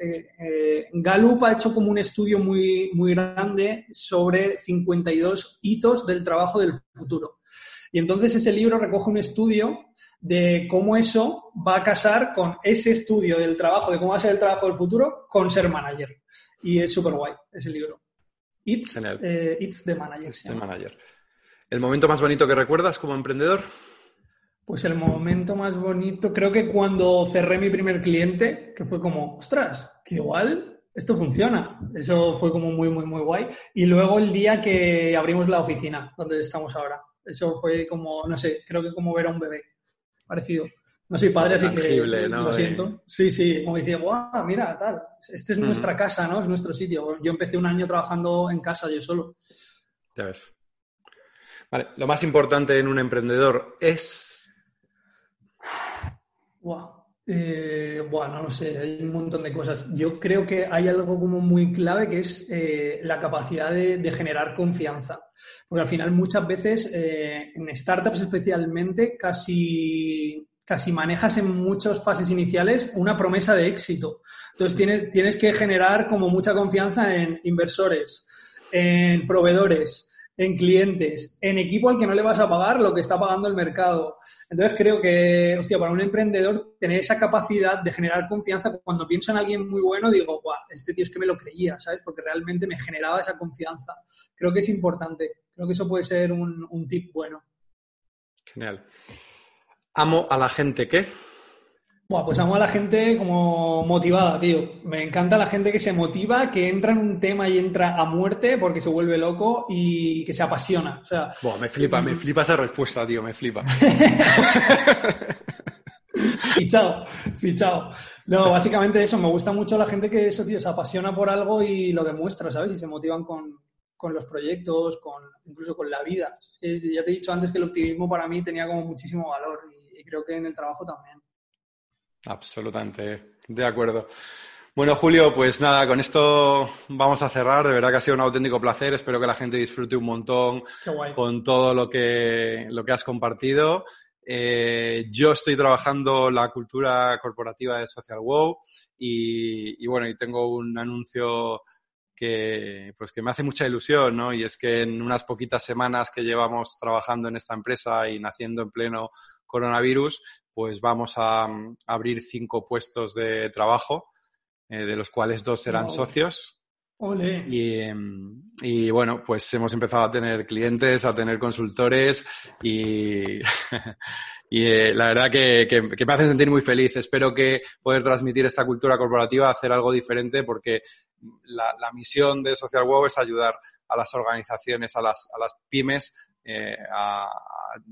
Gallup ha hecho como un estudio muy, muy grande sobre 52 hitos del trabajo del futuro. Y entonces ese libro recoge un estudio de cómo eso va a casar con ese estudio del trabajo, de cómo va a ser el trabajo del futuro, con ser manager. Y es súper guay ese libro. It's, eh, it's the Manager. It's the Manager. ¿El momento más bonito que recuerdas como emprendedor? Pues el momento más bonito, creo que cuando cerré mi primer cliente, que fue como, ostras, que igual esto funciona. Eso fue como muy, muy, muy guay. Y luego el día que abrimos la oficina, donde estamos ahora. Eso fue como, no sé, creo que como ver a un bebé. Parecido. No soy padre, así que lo siento. Sí, sí, como decía, guau, mira, tal, esta es nuestra casa, ¿no? Es nuestro sitio. Yo empecé un año trabajando en casa yo solo. Ya ves. Vale, lo más importante en un emprendedor es... Wow. Eh, bueno, no sé, hay un montón de cosas. Yo creo que hay algo como muy clave que es eh, la capacidad de, generar confianza. Porque al final muchas veces eh, en startups especialmente casi, casi manejas en muchas fases iniciales una promesa de éxito. Entonces tienes, tienes que generar como mucha confianza en inversores, en proveedores, en clientes, en equipo al que no le vas a pagar lo que está pagando el mercado. Entonces creo que, hostia, para un emprendedor tener esa capacidad de generar confianza, cuando pienso en alguien muy bueno, digo, guau, este tío es que me lo creía, ¿sabes? Porque realmente me generaba esa confianza. Creo que es importante. Creo que eso puede ser un, un tip bueno. Genial. Amo a la gente que Buah, pues amo a la gente como motivada, tío. Me encanta la gente que se motiva, que entra en un tema y entra a muerte porque se vuelve loco y que se apasiona. O sea, Buah, me flipa, me flipa esa respuesta, tío, me flipa. fichado, fichado. No, básicamente eso, me gusta mucho la gente que eso, tío, se apasiona por algo y lo demuestra, ¿sabes? Y se motivan con, los proyectos, con incluso con la vida. ya te he dicho antes que el optimismo para mí tenía como muchísimo valor y creo que en el trabajo también. Absolutamente, de acuerdo. Bueno, Julio, pues nada, con esto vamos a cerrar. De verdad que ha sido un auténtico placer. Espero que la gente disfrute un montón con todo lo que, lo que has compartido. Eh, yo estoy trabajando la cultura corporativa de Social Wow y, y, bueno, y tengo un anuncio que, pues que me hace mucha ilusión, ¿no? Y es que en unas poquitas semanas que llevamos trabajando en esta empresa y naciendo en pleno coronavirus, pues vamos a, abrir cinco puestos de trabajo, eh, de los cuales dos serán socios. Em, y, bueno, pues hemos empezado a tener clientes, a tener consultores y, y eh, la verdad que, me hace sentir muy feliz. Espero que poder transmitir esta cultura corporativa, hacer algo diferente porque la, misión de Social Wow es ayudar a las organizaciones, a las, a las pymes eh, a,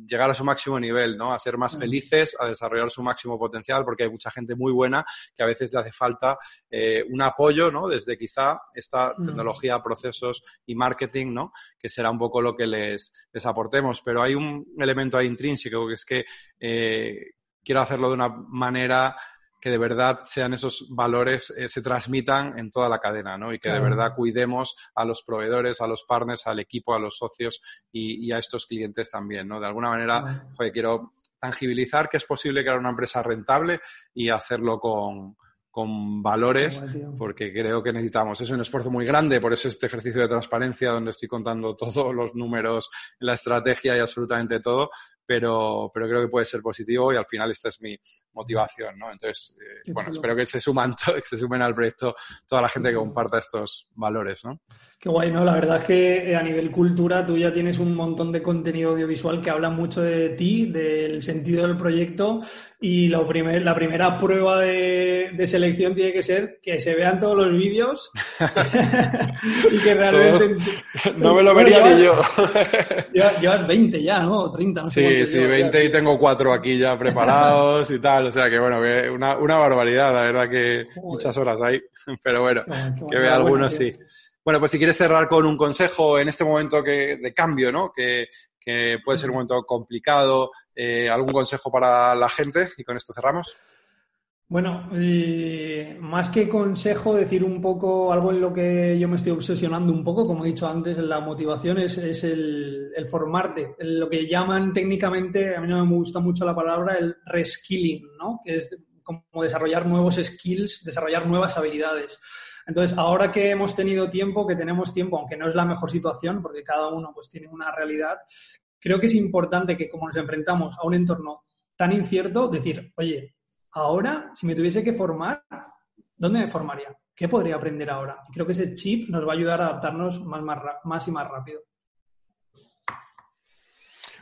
llegar a su máximo nivel, ¿no? A ser más felices, a desarrollar su máximo potencial, porque hay mucha gente muy buena que a veces le hace falta eh, un apoyo, ¿no? Desde quizá esta tecnología, procesos y marketing, ¿no? Que será un poco lo que les, les aportemos. Pero hay un elemento ahí intrínseco que es que eh, quiero hacerlo de una manera que de verdad sean esos valores, eh, se transmitan en toda la cadena, ¿no? Y que de verdad cuidemos a los proveedores, a los partners, al equipo, a los socios y, a estos clientes también, ¿no? De alguna manera, quiero tangibilizar que es posible crear una empresa rentable y hacerlo con, con valores, porque creo que necesitamos. Es un esfuerzo muy grande, por eso este ejercicio de transparencia donde estoy contando todos los números, la estrategia y absolutamente todo, pero, pero creo que puede ser positivo y al final esta es mi motivación, ¿no? Entonces, eh, bueno, espero que se, suman que se sumen al proyecto toda la gente que comparta estos valores, ¿no? Qué guay, ¿no? La verdad es que eh, a nivel cultura tú ya tienes un montón de contenido audiovisual que habla mucho de ti, del sentido del proyecto y lo primer, la primera prueba de, selección tiene que ser que se vean todos los vídeos y que realmente... No me lo vería ni yo. llevas, 20 ya, ¿no? 30, no Sí, sí, 20 y tengo cuatro aquí ya preparados y tal. O sea que bueno, una, una barbaridad, la verdad que muchas horas hay. Pero bueno, que vea algunos sí. Bueno, pues si quieres cerrar con un consejo en este momento que, de cambio, ¿no? Que, puede ser un momento complicado, eh, ¿algún consejo para la gente? Y con esto cerramos. Bueno, más que consejo, decir un poco algo en lo que yo me estoy obsesionando un poco, como he dicho antes, la motivación es, el, formarte, lo que llaman técnicamente, a mí no me gusta mucho la palabra, el reskilling, ¿no? Que es como desarrollar nuevos skills, desarrollar nuevas habilidades. Entonces, ahora que hemos tenido tiempo, que tenemos tiempo, aunque no es la mejor situación, porque cada uno pues tiene una realidad, creo que es importante que como nos enfrentamos a un entorno tan incierto, decir, oye, ahora, si me tuviese que formar, ¿dónde me formaría? ¿Qué podría aprender ahora? Y creo que ese chip nos va a ayudar a adaptarnos más, más, y más rápido.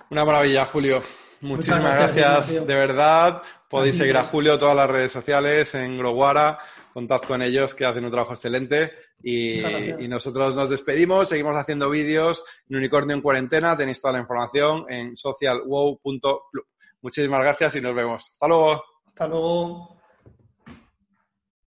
Una maravilla, Julio. Muchísimas gracias, de verdad. Podéis seguir a Julio todas las redes sociales en Growara. Contad con ellos que hacen un trabajo excelente. Y, y, nosotros nos despedimos. Seguimos haciendo vídeos en Unicornio en Cuarentena. Tenéis toda la información en socialwow.club. Muchísimas gracias y nos vemos. Hasta luego. Hasta luego.